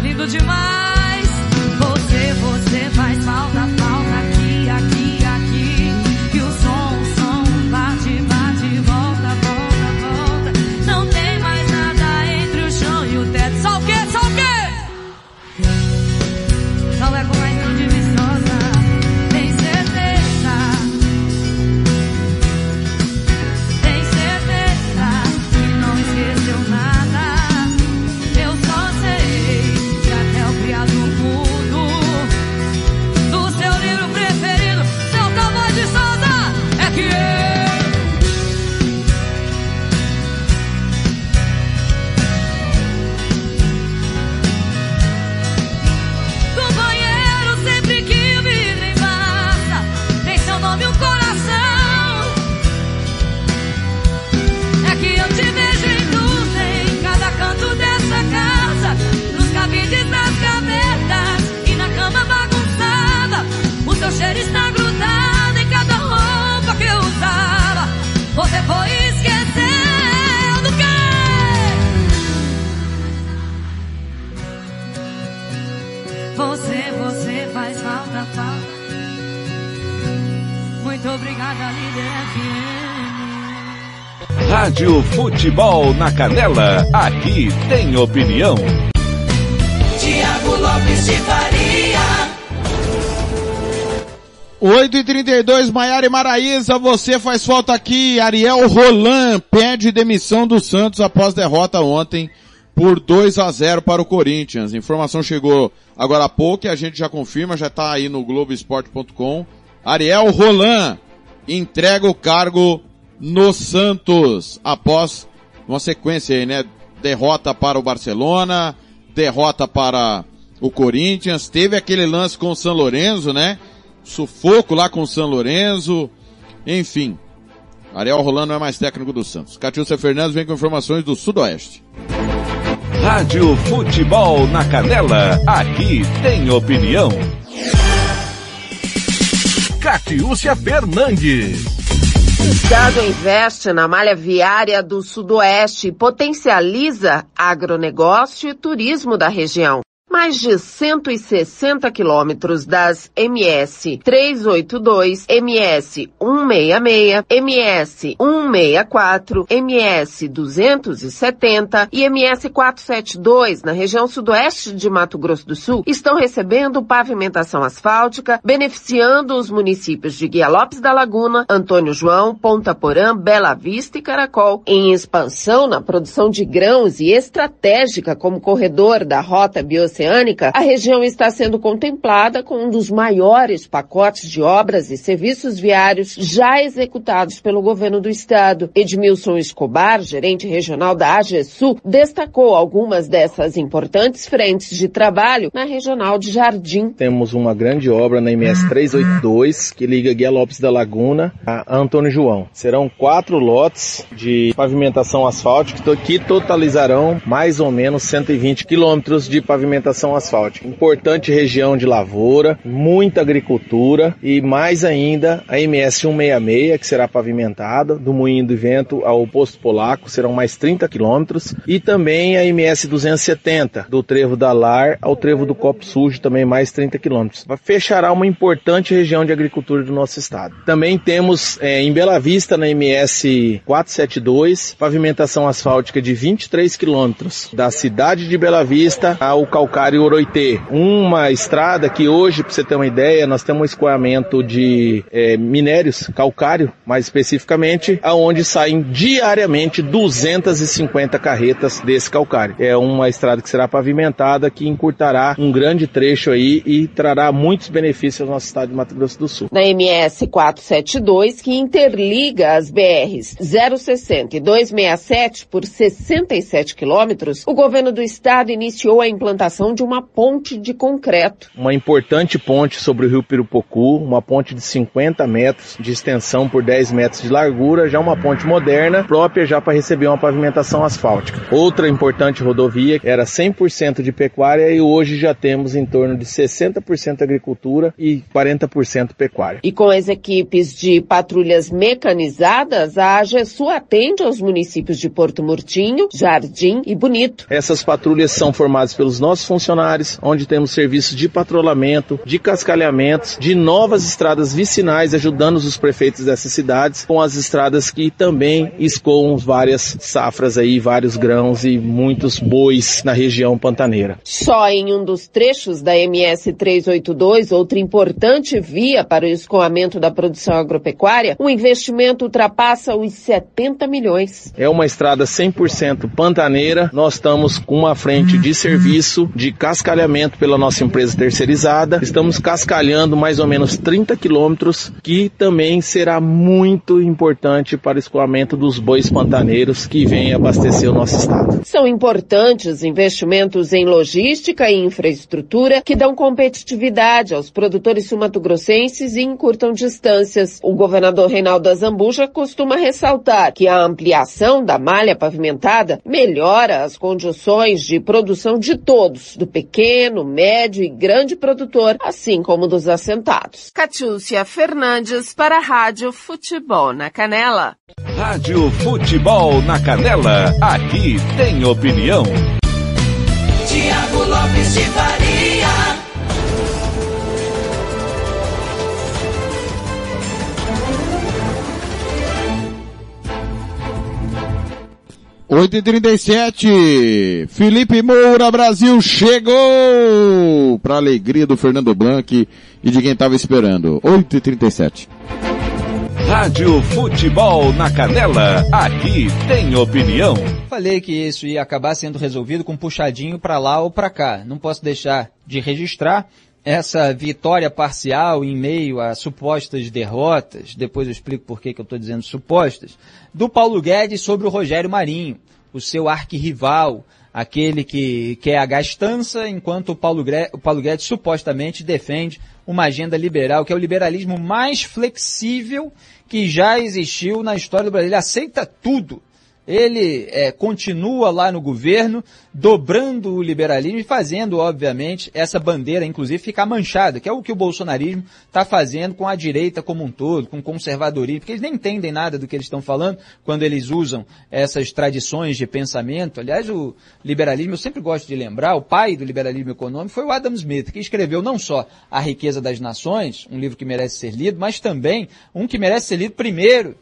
Lindo demais. Rádio Futebol na Canela, aqui tem opinião. Tiago Lopes de Faria. 8 e 32 Maiara e Maraíza, você faz falta aqui. Ariel Roland pede demissão do Santos após derrota ontem por 2 a 0 para o Corinthians. Informação chegou agora há pouco e a gente já confirma, já está aí no Globoesporte.com. Ariel Roland entrega o cargo no Santos após uma sequência aí, né? Derrota para o Barcelona, derrota para o Corinthians, teve aquele lance com o São Lourenço, né? Sufoco lá com o São Lourenço, enfim. Ariel Rolando é mais técnico do Santos. Catiúcia Fernandes vem com informações do Sudoeste. Rádio Futebol na Canela, aqui tem opinião. Catiúcia Fernandes. O Estado investe na malha viária do Sudoeste e potencializa agronegócio e turismo da região. Mais de 160 quilômetros das MS 382, MS 166, MS 164, MS 270 e MS 472 na região sudoeste de Mato Grosso do Sul estão recebendo pavimentação asfáltica, beneficiando os municípios de Guia Lopes da Laguna, Antônio João, Ponta Porã, Bela Vista e Caracol. Em expansão na produção de grãos e estratégica como corredor da rota bioceânica, a região está sendo contemplada com um dos maiores pacotes de obras e serviços viários já executados pelo governo do estado. Edmilson Escobar, gerente regional da AGESU, destacou algumas dessas importantes frentes de trabalho na regional de Jardim. Temos uma grande obra na MS 382 que liga Guia Lopes da Laguna a Antônio João. Serão quatro lotes de pavimentação asfáltica que totalizarão mais ou menos 120 quilômetros de pavimentação asfáltica. Importante região de lavoura, muita agricultura e mais ainda a MS 166 que será pavimentada do Moinho do Vento ao Posto Polaco serão mais 30 quilômetros e também a MS 270 do Trevo da Lar ao Trevo do Copo Sujo também mais 30 quilômetros. Fechará uma importante região de agricultura do nosso estado. Também temos é, em Bela Vista na MS 472 pavimentação asfáltica de 23 quilômetros da cidade de Bela Vista ao Calcário Oroitê. Uma estrada que hoje, para você ter uma ideia, nós temos um escoamento de é, minérios, calcário, mais especificamente, aonde saem diariamente 250 carretas desse calcário. É uma estrada que será pavimentada, que encurtará um grande trecho aí e trará muitos benefícios ao nosso estado de Mato Grosso do Sul. Na MS 472, que interliga as BRs 060 e 267 por 67 quilômetros, o governo do estado iniciou a implantação construção de uma ponte de concreto. Uma importante ponte sobre o rio Pirupocu, uma ponte de 50 metros de extensão por 10 metros de largura, já uma ponte moderna, própria já para receber uma pavimentação asfáltica. Outra importante rodovia era 100% de pecuária e hoje já temos em torno de 60% agricultura e 40% pecuária. E com as equipes de patrulhas mecanizadas, a AGESU atende aos municípios de Porto Murtinho, Jardim e Bonito. Essas patrulhas são formadas pelos nossos funcionários, onde temos serviços de patrulhamento, de cascalhamentos, de novas estradas vicinais, ajudando os prefeitos dessas cidades com as estradas que também escoam várias safras aí, vários grãos e muitos bois na região pantaneira. Só em um dos trechos da MS 382, outra importante via para o escoamento da produção agropecuária, o investimento ultrapassa os 70 milhões. É uma estrada 100% pantaneira. Nós estamos com uma frente de serviço de cascalhamento pela nossa empresa terceirizada. Estamos cascalhando mais ou menos 30 quilômetros, que também será muito importante para o escoamento dos bois pantaneiros que vêm abastecer o nosso estado. São importantes investimentos em logística e infraestrutura que dão competitividade aos produtores sumatogrossenses e encurtam distâncias. O governador Reinaldo Azambuja costuma ressaltar que a ampliação da malha pavimentada melhora as condições de produção de todos, do pequeno, médio e grande produtor, assim como dos assentados. Catiúcia Fernandes para a Rádio Futebol na Canela. Rádio Futebol na Canela, aqui tem opinião. Tiago Lopes de Faria. Oito e trinta e sete, Felipe Moura, Brasil chegou! Para alegria do Fernando Blanc e de quem estava esperando. Oito e trinta e sete. Rádio Futebol na Canela, aqui tem opinião. Falei que isso ia acabar sendo resolvido com um puxadinho para lá ou para cá. Não posso deixar de registrar essa vitória parcial em meio a supostas derrotas, depois eu explico por que, que eu estou dizendo supostas, do Paulo Guedes sobre o Rogério Marinho, o seu arquirrival, aquele que quer a gastança, enquanto o Paulo, o Paulo Guedes supostamente defende uma agenda liberal, que é o liberalismo mais flexível que já existiu na história do Brasil. Ele aceita tudo. Ele é, continua lá no governo, dobrando o liberalismo e fazendo, obviamente, essa bandeira, inclusive, ficar manchada, que é o que o bolsonarismo está fazendo com a direita como um todo, com o conservadorismo, porque eles nem entendem nada do que eles estão falando quando eles usam essas tradições de pensamento. Aliás, o liberalismo, eu sempre gosto de lembrar, o pai do liberalismo econômico foi o Adam Smith, que escreveu não só A Riqueza das Nações, um livro que merece ser lido, mas também um que merece ser lido primeiro,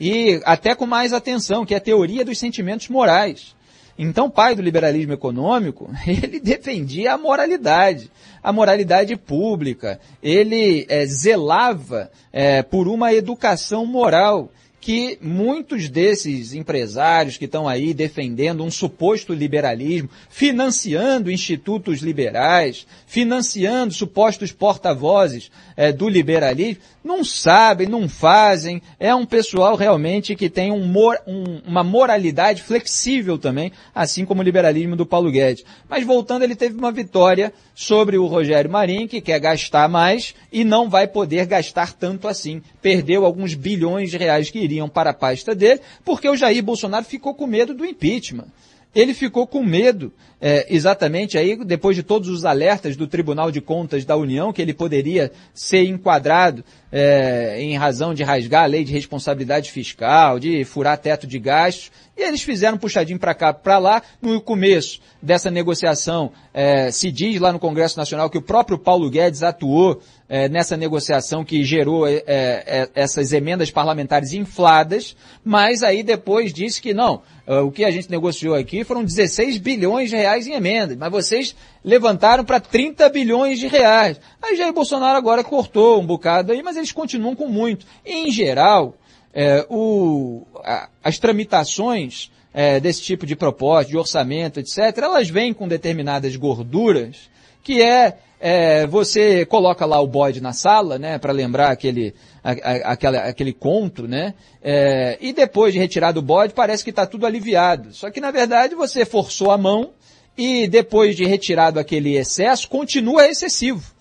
e até com mais atenção, que é a teoria dos sentimentos morais. Então, pai do liberalismo econômico, <laughs> ele defendia a moralidade, a moralidade pública. Ele é, zelava é, por uma educação moral que muitos desses empresários que estão aí defendendo um suposto liberalismo, financiando institutos liberais, financiando supostos porta-vozes é, do liberalismo, não sabem, não fazem. É um pessoal realmente que tem um mor um, uma moralidade flexível também, assim como o liberalismo do Paulo Guedes. Mas voltando, ele teve uma vitória sobre o Rogério Marinho, que quer gastar mais e não vai poder gastar tanto assim. Perdeu alguns bilhões de reais que para a pasta dele, porque o Jair Bolsonaro ficou com medo do impeachment. Ele ficou com medo, é, exatamente aí, depois de todos os alertas do Tribunal de Contas da União, que ele poderia ser enquadrado é, em razão de rasgar a lei de responsabilidade fiscal, de furar teto de gastos, e eles fizeram um puxadinho para cá, para lá, no começo dessa negociação, é, se diz lá no Congresso Nacional que o próprio Paulo Guedes atuou é, nessa negociação que gerou é, é, essas emendas parlamentares infladas, mas aí depois disse que não, é, o que a gente negociou aqui foram 16 bilhões de reais em emendas, mas vocês levantaram para 30 bilhões de reais. Aí Jair Bolsonaro agora cortou um bocado aí, mas eles continuam com muito. em geral, é, o, a, as tramitações é, desse tipo de proposta, de orçamento, etc., elas vêm com determinadas gorduras, que é, é você coloca lá o bode na sala, né, para lembrar aquele, a, a, aquele, aquele conto, né, é, e depois de retirar do bode parece que está tudo aliviado. Só que na verdade você forçou a mão e depois de retirado aquele excesso, continua excessivo,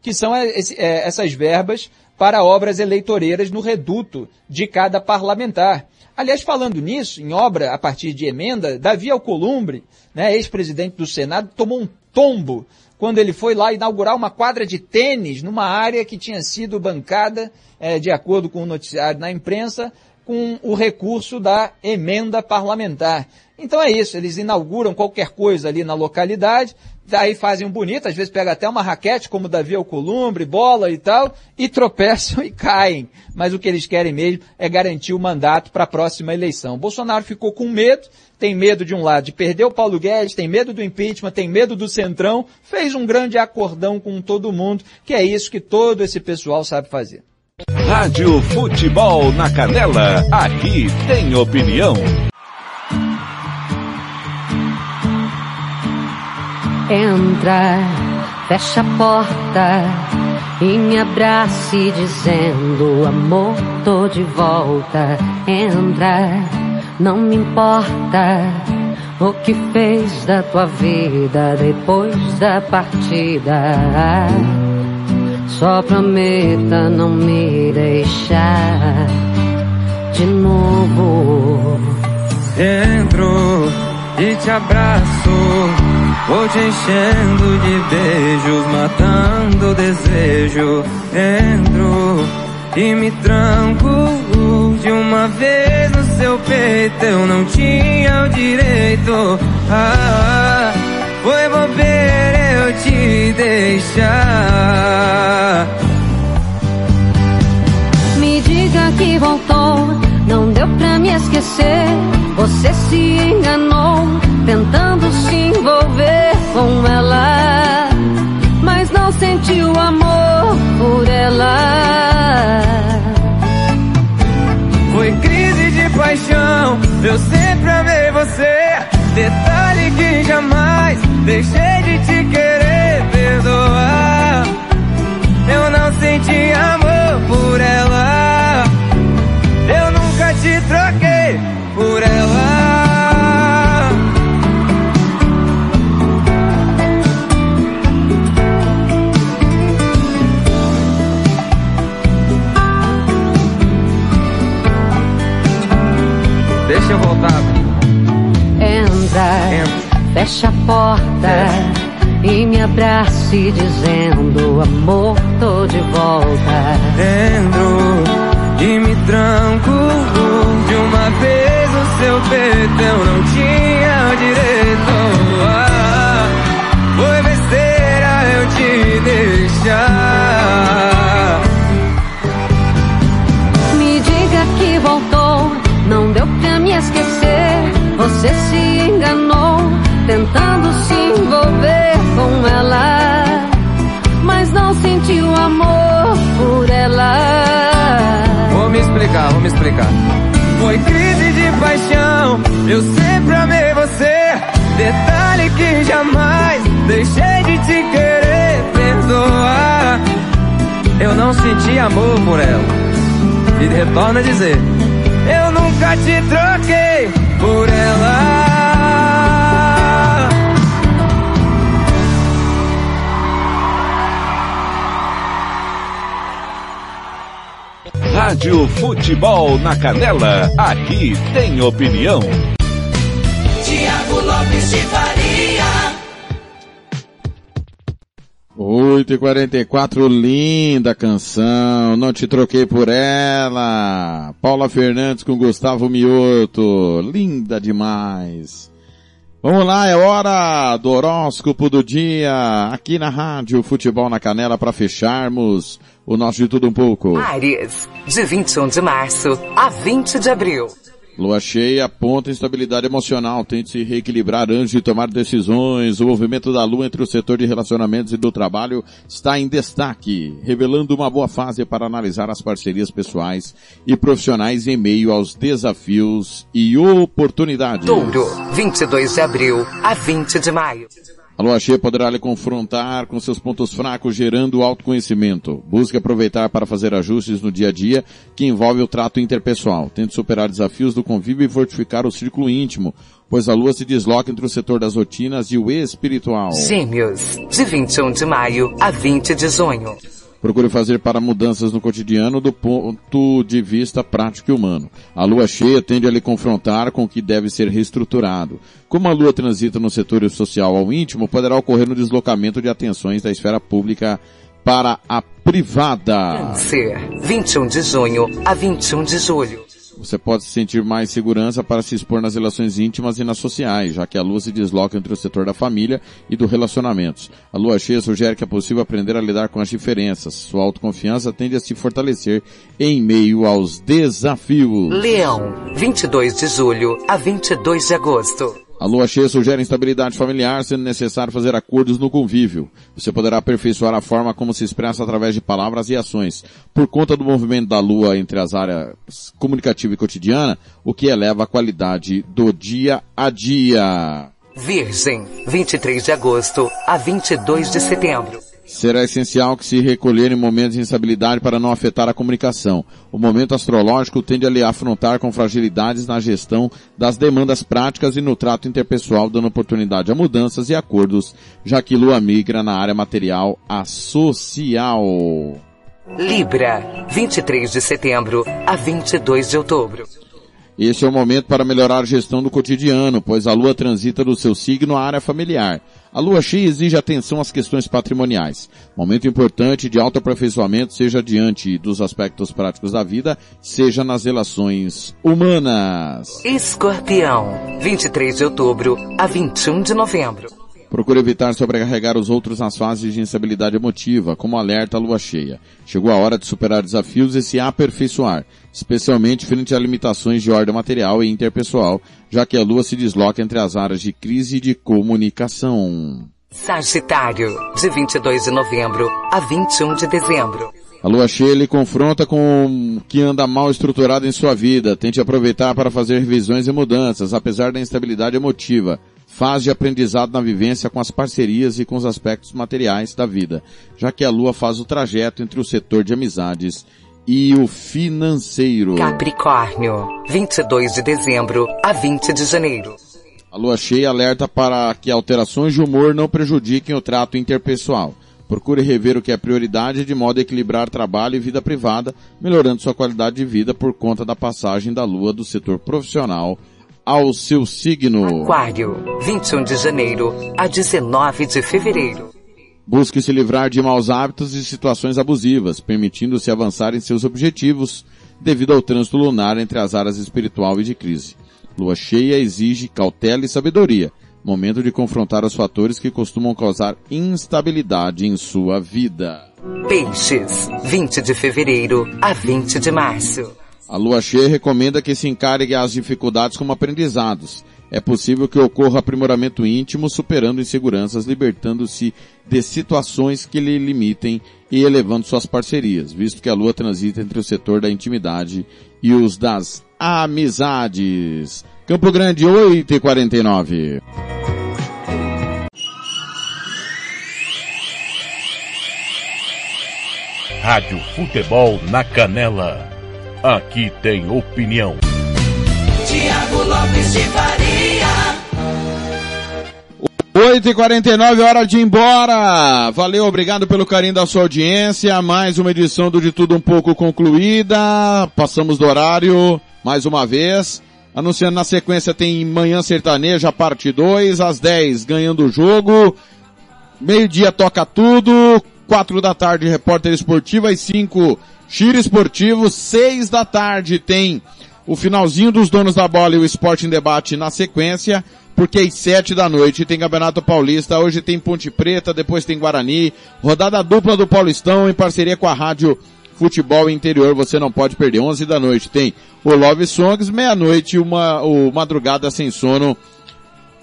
que são é, essas verbas para obras eleitoreiras no reduto de cada parlamentar. Aliás, falando nisso, em obra a partir de emenda, Davi Alcolumbre, né, ex-presidente do Senado, tomou um tombo quando ele foi lá inaugurar uma quadra de tênis numa área que tinha sido bancada, é, de acordo com o noticiário na imprensa, com o recurso da emenda parlamentar. Então é isso, eles inauguram qualquer coisa ali na localidade, daí fazem um bonito, às vezes pega até uma raquete, como Davi Alcolumbre, bola e tal, e tropeçam <laughs> e caem. Mas o que eles querem mesmo é garantir o mandato para a próxima eleição. Bolsonaro ficou com medo, tem medo de um lado de perder o Paulo Guedes, tem medo do impeachment, tem medo do Centrão, fez um grande acordão com todo mundo, que é isso que todo esse pessoal sabe fazer. Rádio Futebol na Canela, aqui tem opinião. Entra, fecha a porta e me abrace dizendo amor, tô de volta. Entra não me importa o que fez da tua vida depois da partida. Só prometa não me deixar de novo. Entro e te abraço, vou te enchendo de beijos, matando o desejo. Entro e me tranco de uma vez no seu peito eu não tinha o direito. Ah, foi bobeira eu te deixar. Me diga que voltou, não deu pra me esquecer. Você se enganou, tentando se envolver com ela, mas não sentiu amor por ela. Paixão, eu sempre amei você. Detalhe que jamais deixei de te querer perdoar. Eu não senti amor por ela. Eu nunca te troquei fecha a porta e me abrace dizendo amor, tô de volta. Entro e me tranco de uma vez no seu peito, eu não tinha direito. Ah, foi besteira eu te deixar. esquecer. Você se tentando se envolver com ela, mas não sentiu amor por ela. Vou me explicar, vou me explicar. Foi crise de paixão, eu sempre amei você. Detalhe que jamais deixei de te querer perdoar. Eu não senti amor por ela. E retorna a dizer eu nunca te troquei por ela. Rádio Futebol na Canela, aqui tem opinião. Tiago Lopes de Faria. 8 e 44 linda canção, não te troquei por ela. Paula Fernandes com Gustavo Mioto, linda demais. Vamos lá, é hora do horóscopo do dia, aqui na Rádio Futebol na Canela para fecharmos o nosso de tudo um pouco. Ares, de 21 de março a 20 de abril. Lua cheia aponta instabilidade emocional. Tente se reequilibrar antes de tomar decisões. O movimento da Lua entre o setor de relacionamentos e do trabalho está em destaque, revelando uma boa fase para analisar as parcerias pessoais e profissionais em meio aos desafios e oportunidades. Touro, 22 de abril a 20 de maio. A lua cheia poderá lhe confrontar com seus pontos fracos, gerando autoconhecimento. Busque aproveitar para fazer ajustes no dia a dia que envolve o trato interpessoal. Tente superar desafios do convívio e fortificar o círculo íntimo, pois a lua se desloca entre o setor das rotinas e o espiritual. Gêmeos, de 21 de maio a 20 de junho. Procure fazer para mudanças no cotidiano do ponto de vista prático e humano. A lua cheia tende a lhe confrontar com o que deve ser reestruturado. Como a lua transita no setor social ao íntimo, poderá ocorrer no deslocamento de atenções da esfera pública para a privada. Câncer, 21 de junho a 21 de julho. Você pode sentir mais segurança para se expor nas relações íntimas e nas sociais, já que a lua se desloca entre o setor da família e do relacionamentos. A lua cheia sugere que é possível aprender a lidar com as diferenças. Sua autoconfiança tende a se fortalecer em meio aos desafios. Leão, 22 de julho a 22 de agosto. A lua cheia sugere instabilidade familiar, sendo necessário fazer acordos no convívio. Você poderá aperfeiçoar a forma como se expressa através de palavras e ações. Por conta do movimento da lua entre as áreas comunicativa e cotidiana, o que eleva a qualidade do dia a dia. Virgem, 23 de agosto a 22 de setembro. Será essencial que se recolher em momentos de instabilidade para não afetar a comunicação. O momento astrológico tende a lhe afrontar com fragilidades na gestão das demandas práticas e no trato interpessoal, dando oportunidade a mudanças e acordos, já que Lua migra na área material a social. Libra, 23 de setembro a 22 de outubro. Este é o momento para melhorar a gestão do cotidiano, pois a lua transita do seu signo à área familiar. A lua cheia exige atenção às questões patrimoniais. Momento importante de autoaperfeiçoamento, seja diante dos aspectos práticos da vida, seja nas relações humanas. Escorpião, 23 de outubro a 21 de novembro. Procure evitar sobrecarregar os outros nas fases de instabilidade emotiva, como alerta a lua cheia. Chegou a hora de superar desafios e se aperfeiçoar, especialmente frente a limitações de ordem material e interpessoal, já que a lua se desloca entre as áreas de crise e de comunicação. Sagitário, de 22 de novembro a 21 de dezembro. A lua cheia lhe confronta com o que anda mal estruturado em sua vida. Tente aproveitar para fazer revisões e mudanças, apesar da instabilidade emotiva fase de aprendizado na vivência com as parcerias e com os aspectos materiais da vida, já que a Lua faz o trajeto entre o setor de amizades e o financeiro. Capricórnio, 22 de dezembro a 20 de janeiro. A lua cheia alerta para que alterações de humor não prejudiquem o trato interpessoal. Procure rever o que é prioridade de modo a equilibrar trabalho e vida privada, melhorando sua qualidade de vida por conta da passagem da lua do setor profissional ao seu signo. Aquário, 21 de janeiro a 19 de fevereiro. Busque se livrar de maus hábitos e situações abusivas, permitindo-se avançar em seus objetivos devido ao trânsito lunar entre as áreas espiritual e de crise. Lua cheia exige cautela e sabedoria, momento de confrontar os fatores que costumam causar instabilidade em sua vida. Peixes, 20 de fevereiro a 20 de março. A lua cheia recomenda que se encare as dificuldades como aprendizados. É possível que ocorra aprimoramento íntimo, superando inseguranças, libertando-se de situações que lhe limitem e elevando suas parcerias, visto que a lua transita entre o setor da intimidade e os das amizades. Campo Grande, 8 e 49. Rádio Futebol na Canela. Aqui tem opinião. Tiago Lopes de Faria. 8 e 49 hora de ir embora. Valeu, obrigado pelo carinho da sua audiência. Mais uma edição do De Tudo Um Pouco concluída. Passamos do horário mais uma vez. Anunciando na sequência tem Manhã Sertaneja, parte 2, às 10, ganhando o jogo. Meio-dia toca tudo. 4 da tarde, repórter esportivo, às 5, Chile Esportivo, seis da tarde tem o finalzinho dos donos da bola e o esporte em debate na sequência, porque às sete da noite tem Campeonato Paulista, hoje tem Ponte Preta, depois tem Guarani, rodada dupla do Paulistão em parceria com a Rádio Futebol Interior, você não pode perder, onze da noite tem o Love Songs, meia-noite uma, o Madrugada Sem Sono,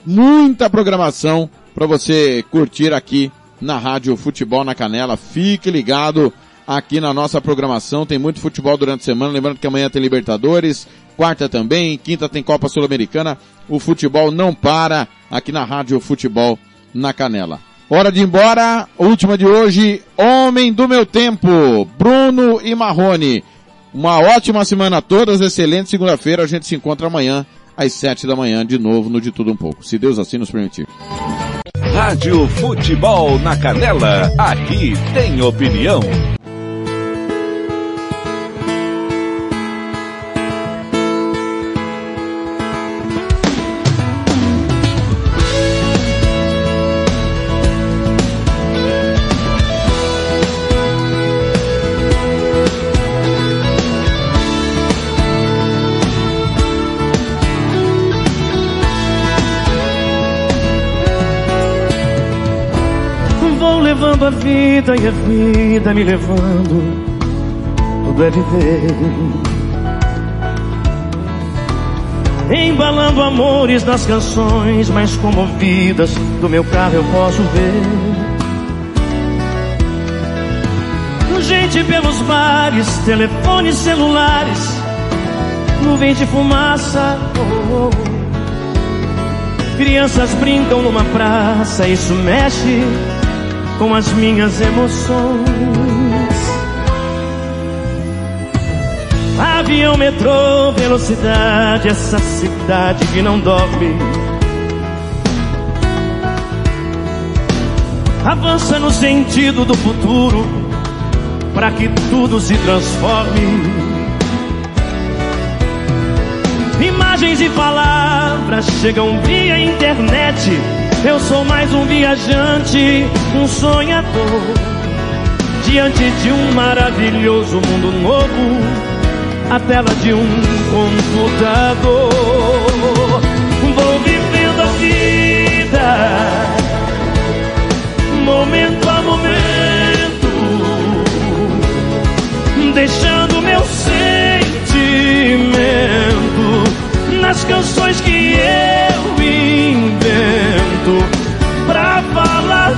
muita programação para você curtir aqui na Rádio Futebol na Canela, fique ligado, aqui na nossa programação. Tem muito futebol durante a semana. Lembrando que amanhã tem Libertadores, quarta também, quinta tem Copa Sul-Americana. O futebol não para aqui na Rádio Futebol na Canela. Hora de ir embora, última de hoje, Homem do Meu Tempo, Bruno e Marrone. Uma ótima semana a todas, excelente segunda-feira, a gente se encontra amanhã às sete da manhã de novo no De Tudo Um Pouco, se Deus assim nos permitir. Rádio Futebol na Canela, aqui tem opinião. Vida e a vida me levando. Tudo é viver. Embalando amores nas canções mais comovidas do meu carro eu posso ver. Gente pelos bares, telefones celulares, nuvens de fumaça. oh, oh. Crianças brincam numa praça, isso mexe com as minhas emoções. Avião, metrô, velocidade, essa cidade que não dorme. Avança no sentido do futuro, para que tudo se transforme. Imagens e palavras chegam via internet. Eu sou mais um viajante, um sonhador. Diante de um maravilhoso mundo novo, a tela de um computador. Nas canções que eu invento pra falar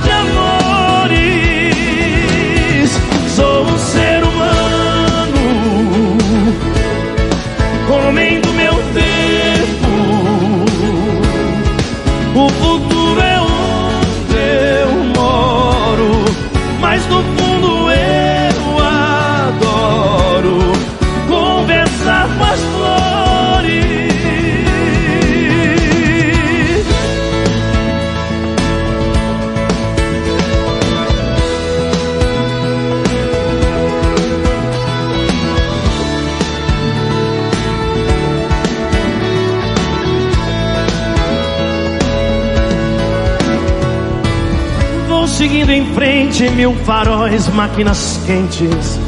seguindo em frente, mil faróis, máquinas quentes,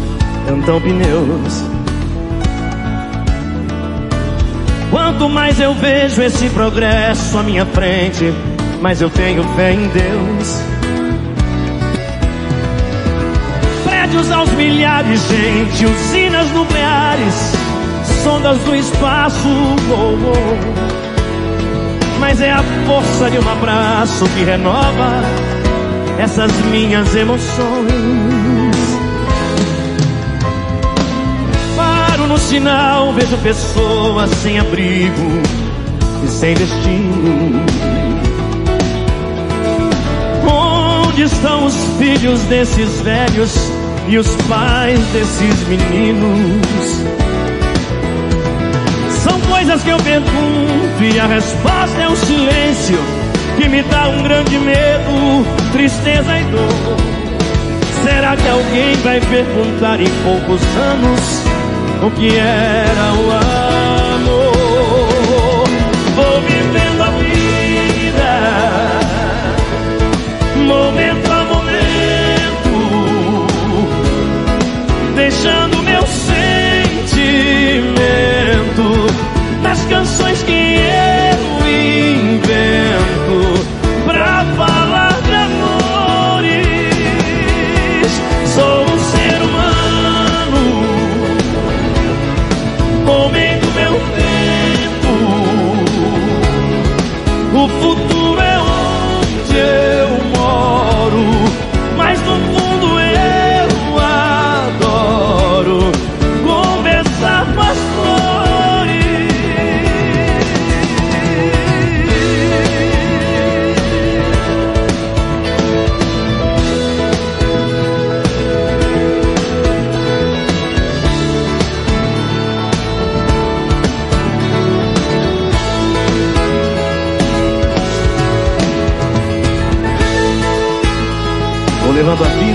cantam pneus. Quanto mais eu vejo esse progresso à minha frente, mais eu tenho fé em Deus. Prédios aos milhares, gente, usinas nucleares, sondas do espaço. oh, oh. Mas é a força de um abraço que renova essas minhas emoções. Paro no sinal, vejo pessoas sem abrigo e sem destino. Onde estão os filhos desses velhos e os pais desses meninos? São coisas que eu pergunto e a resposta é o silêncio que me dá um grande medo, tristeza e dor. Será que alguém vai perguntar em poucos anos o que era o amor?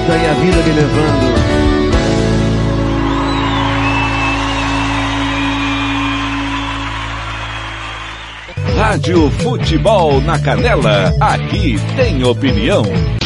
Vida e a vida me levando. Rádio Futebol na Canela, aqui tem opinião.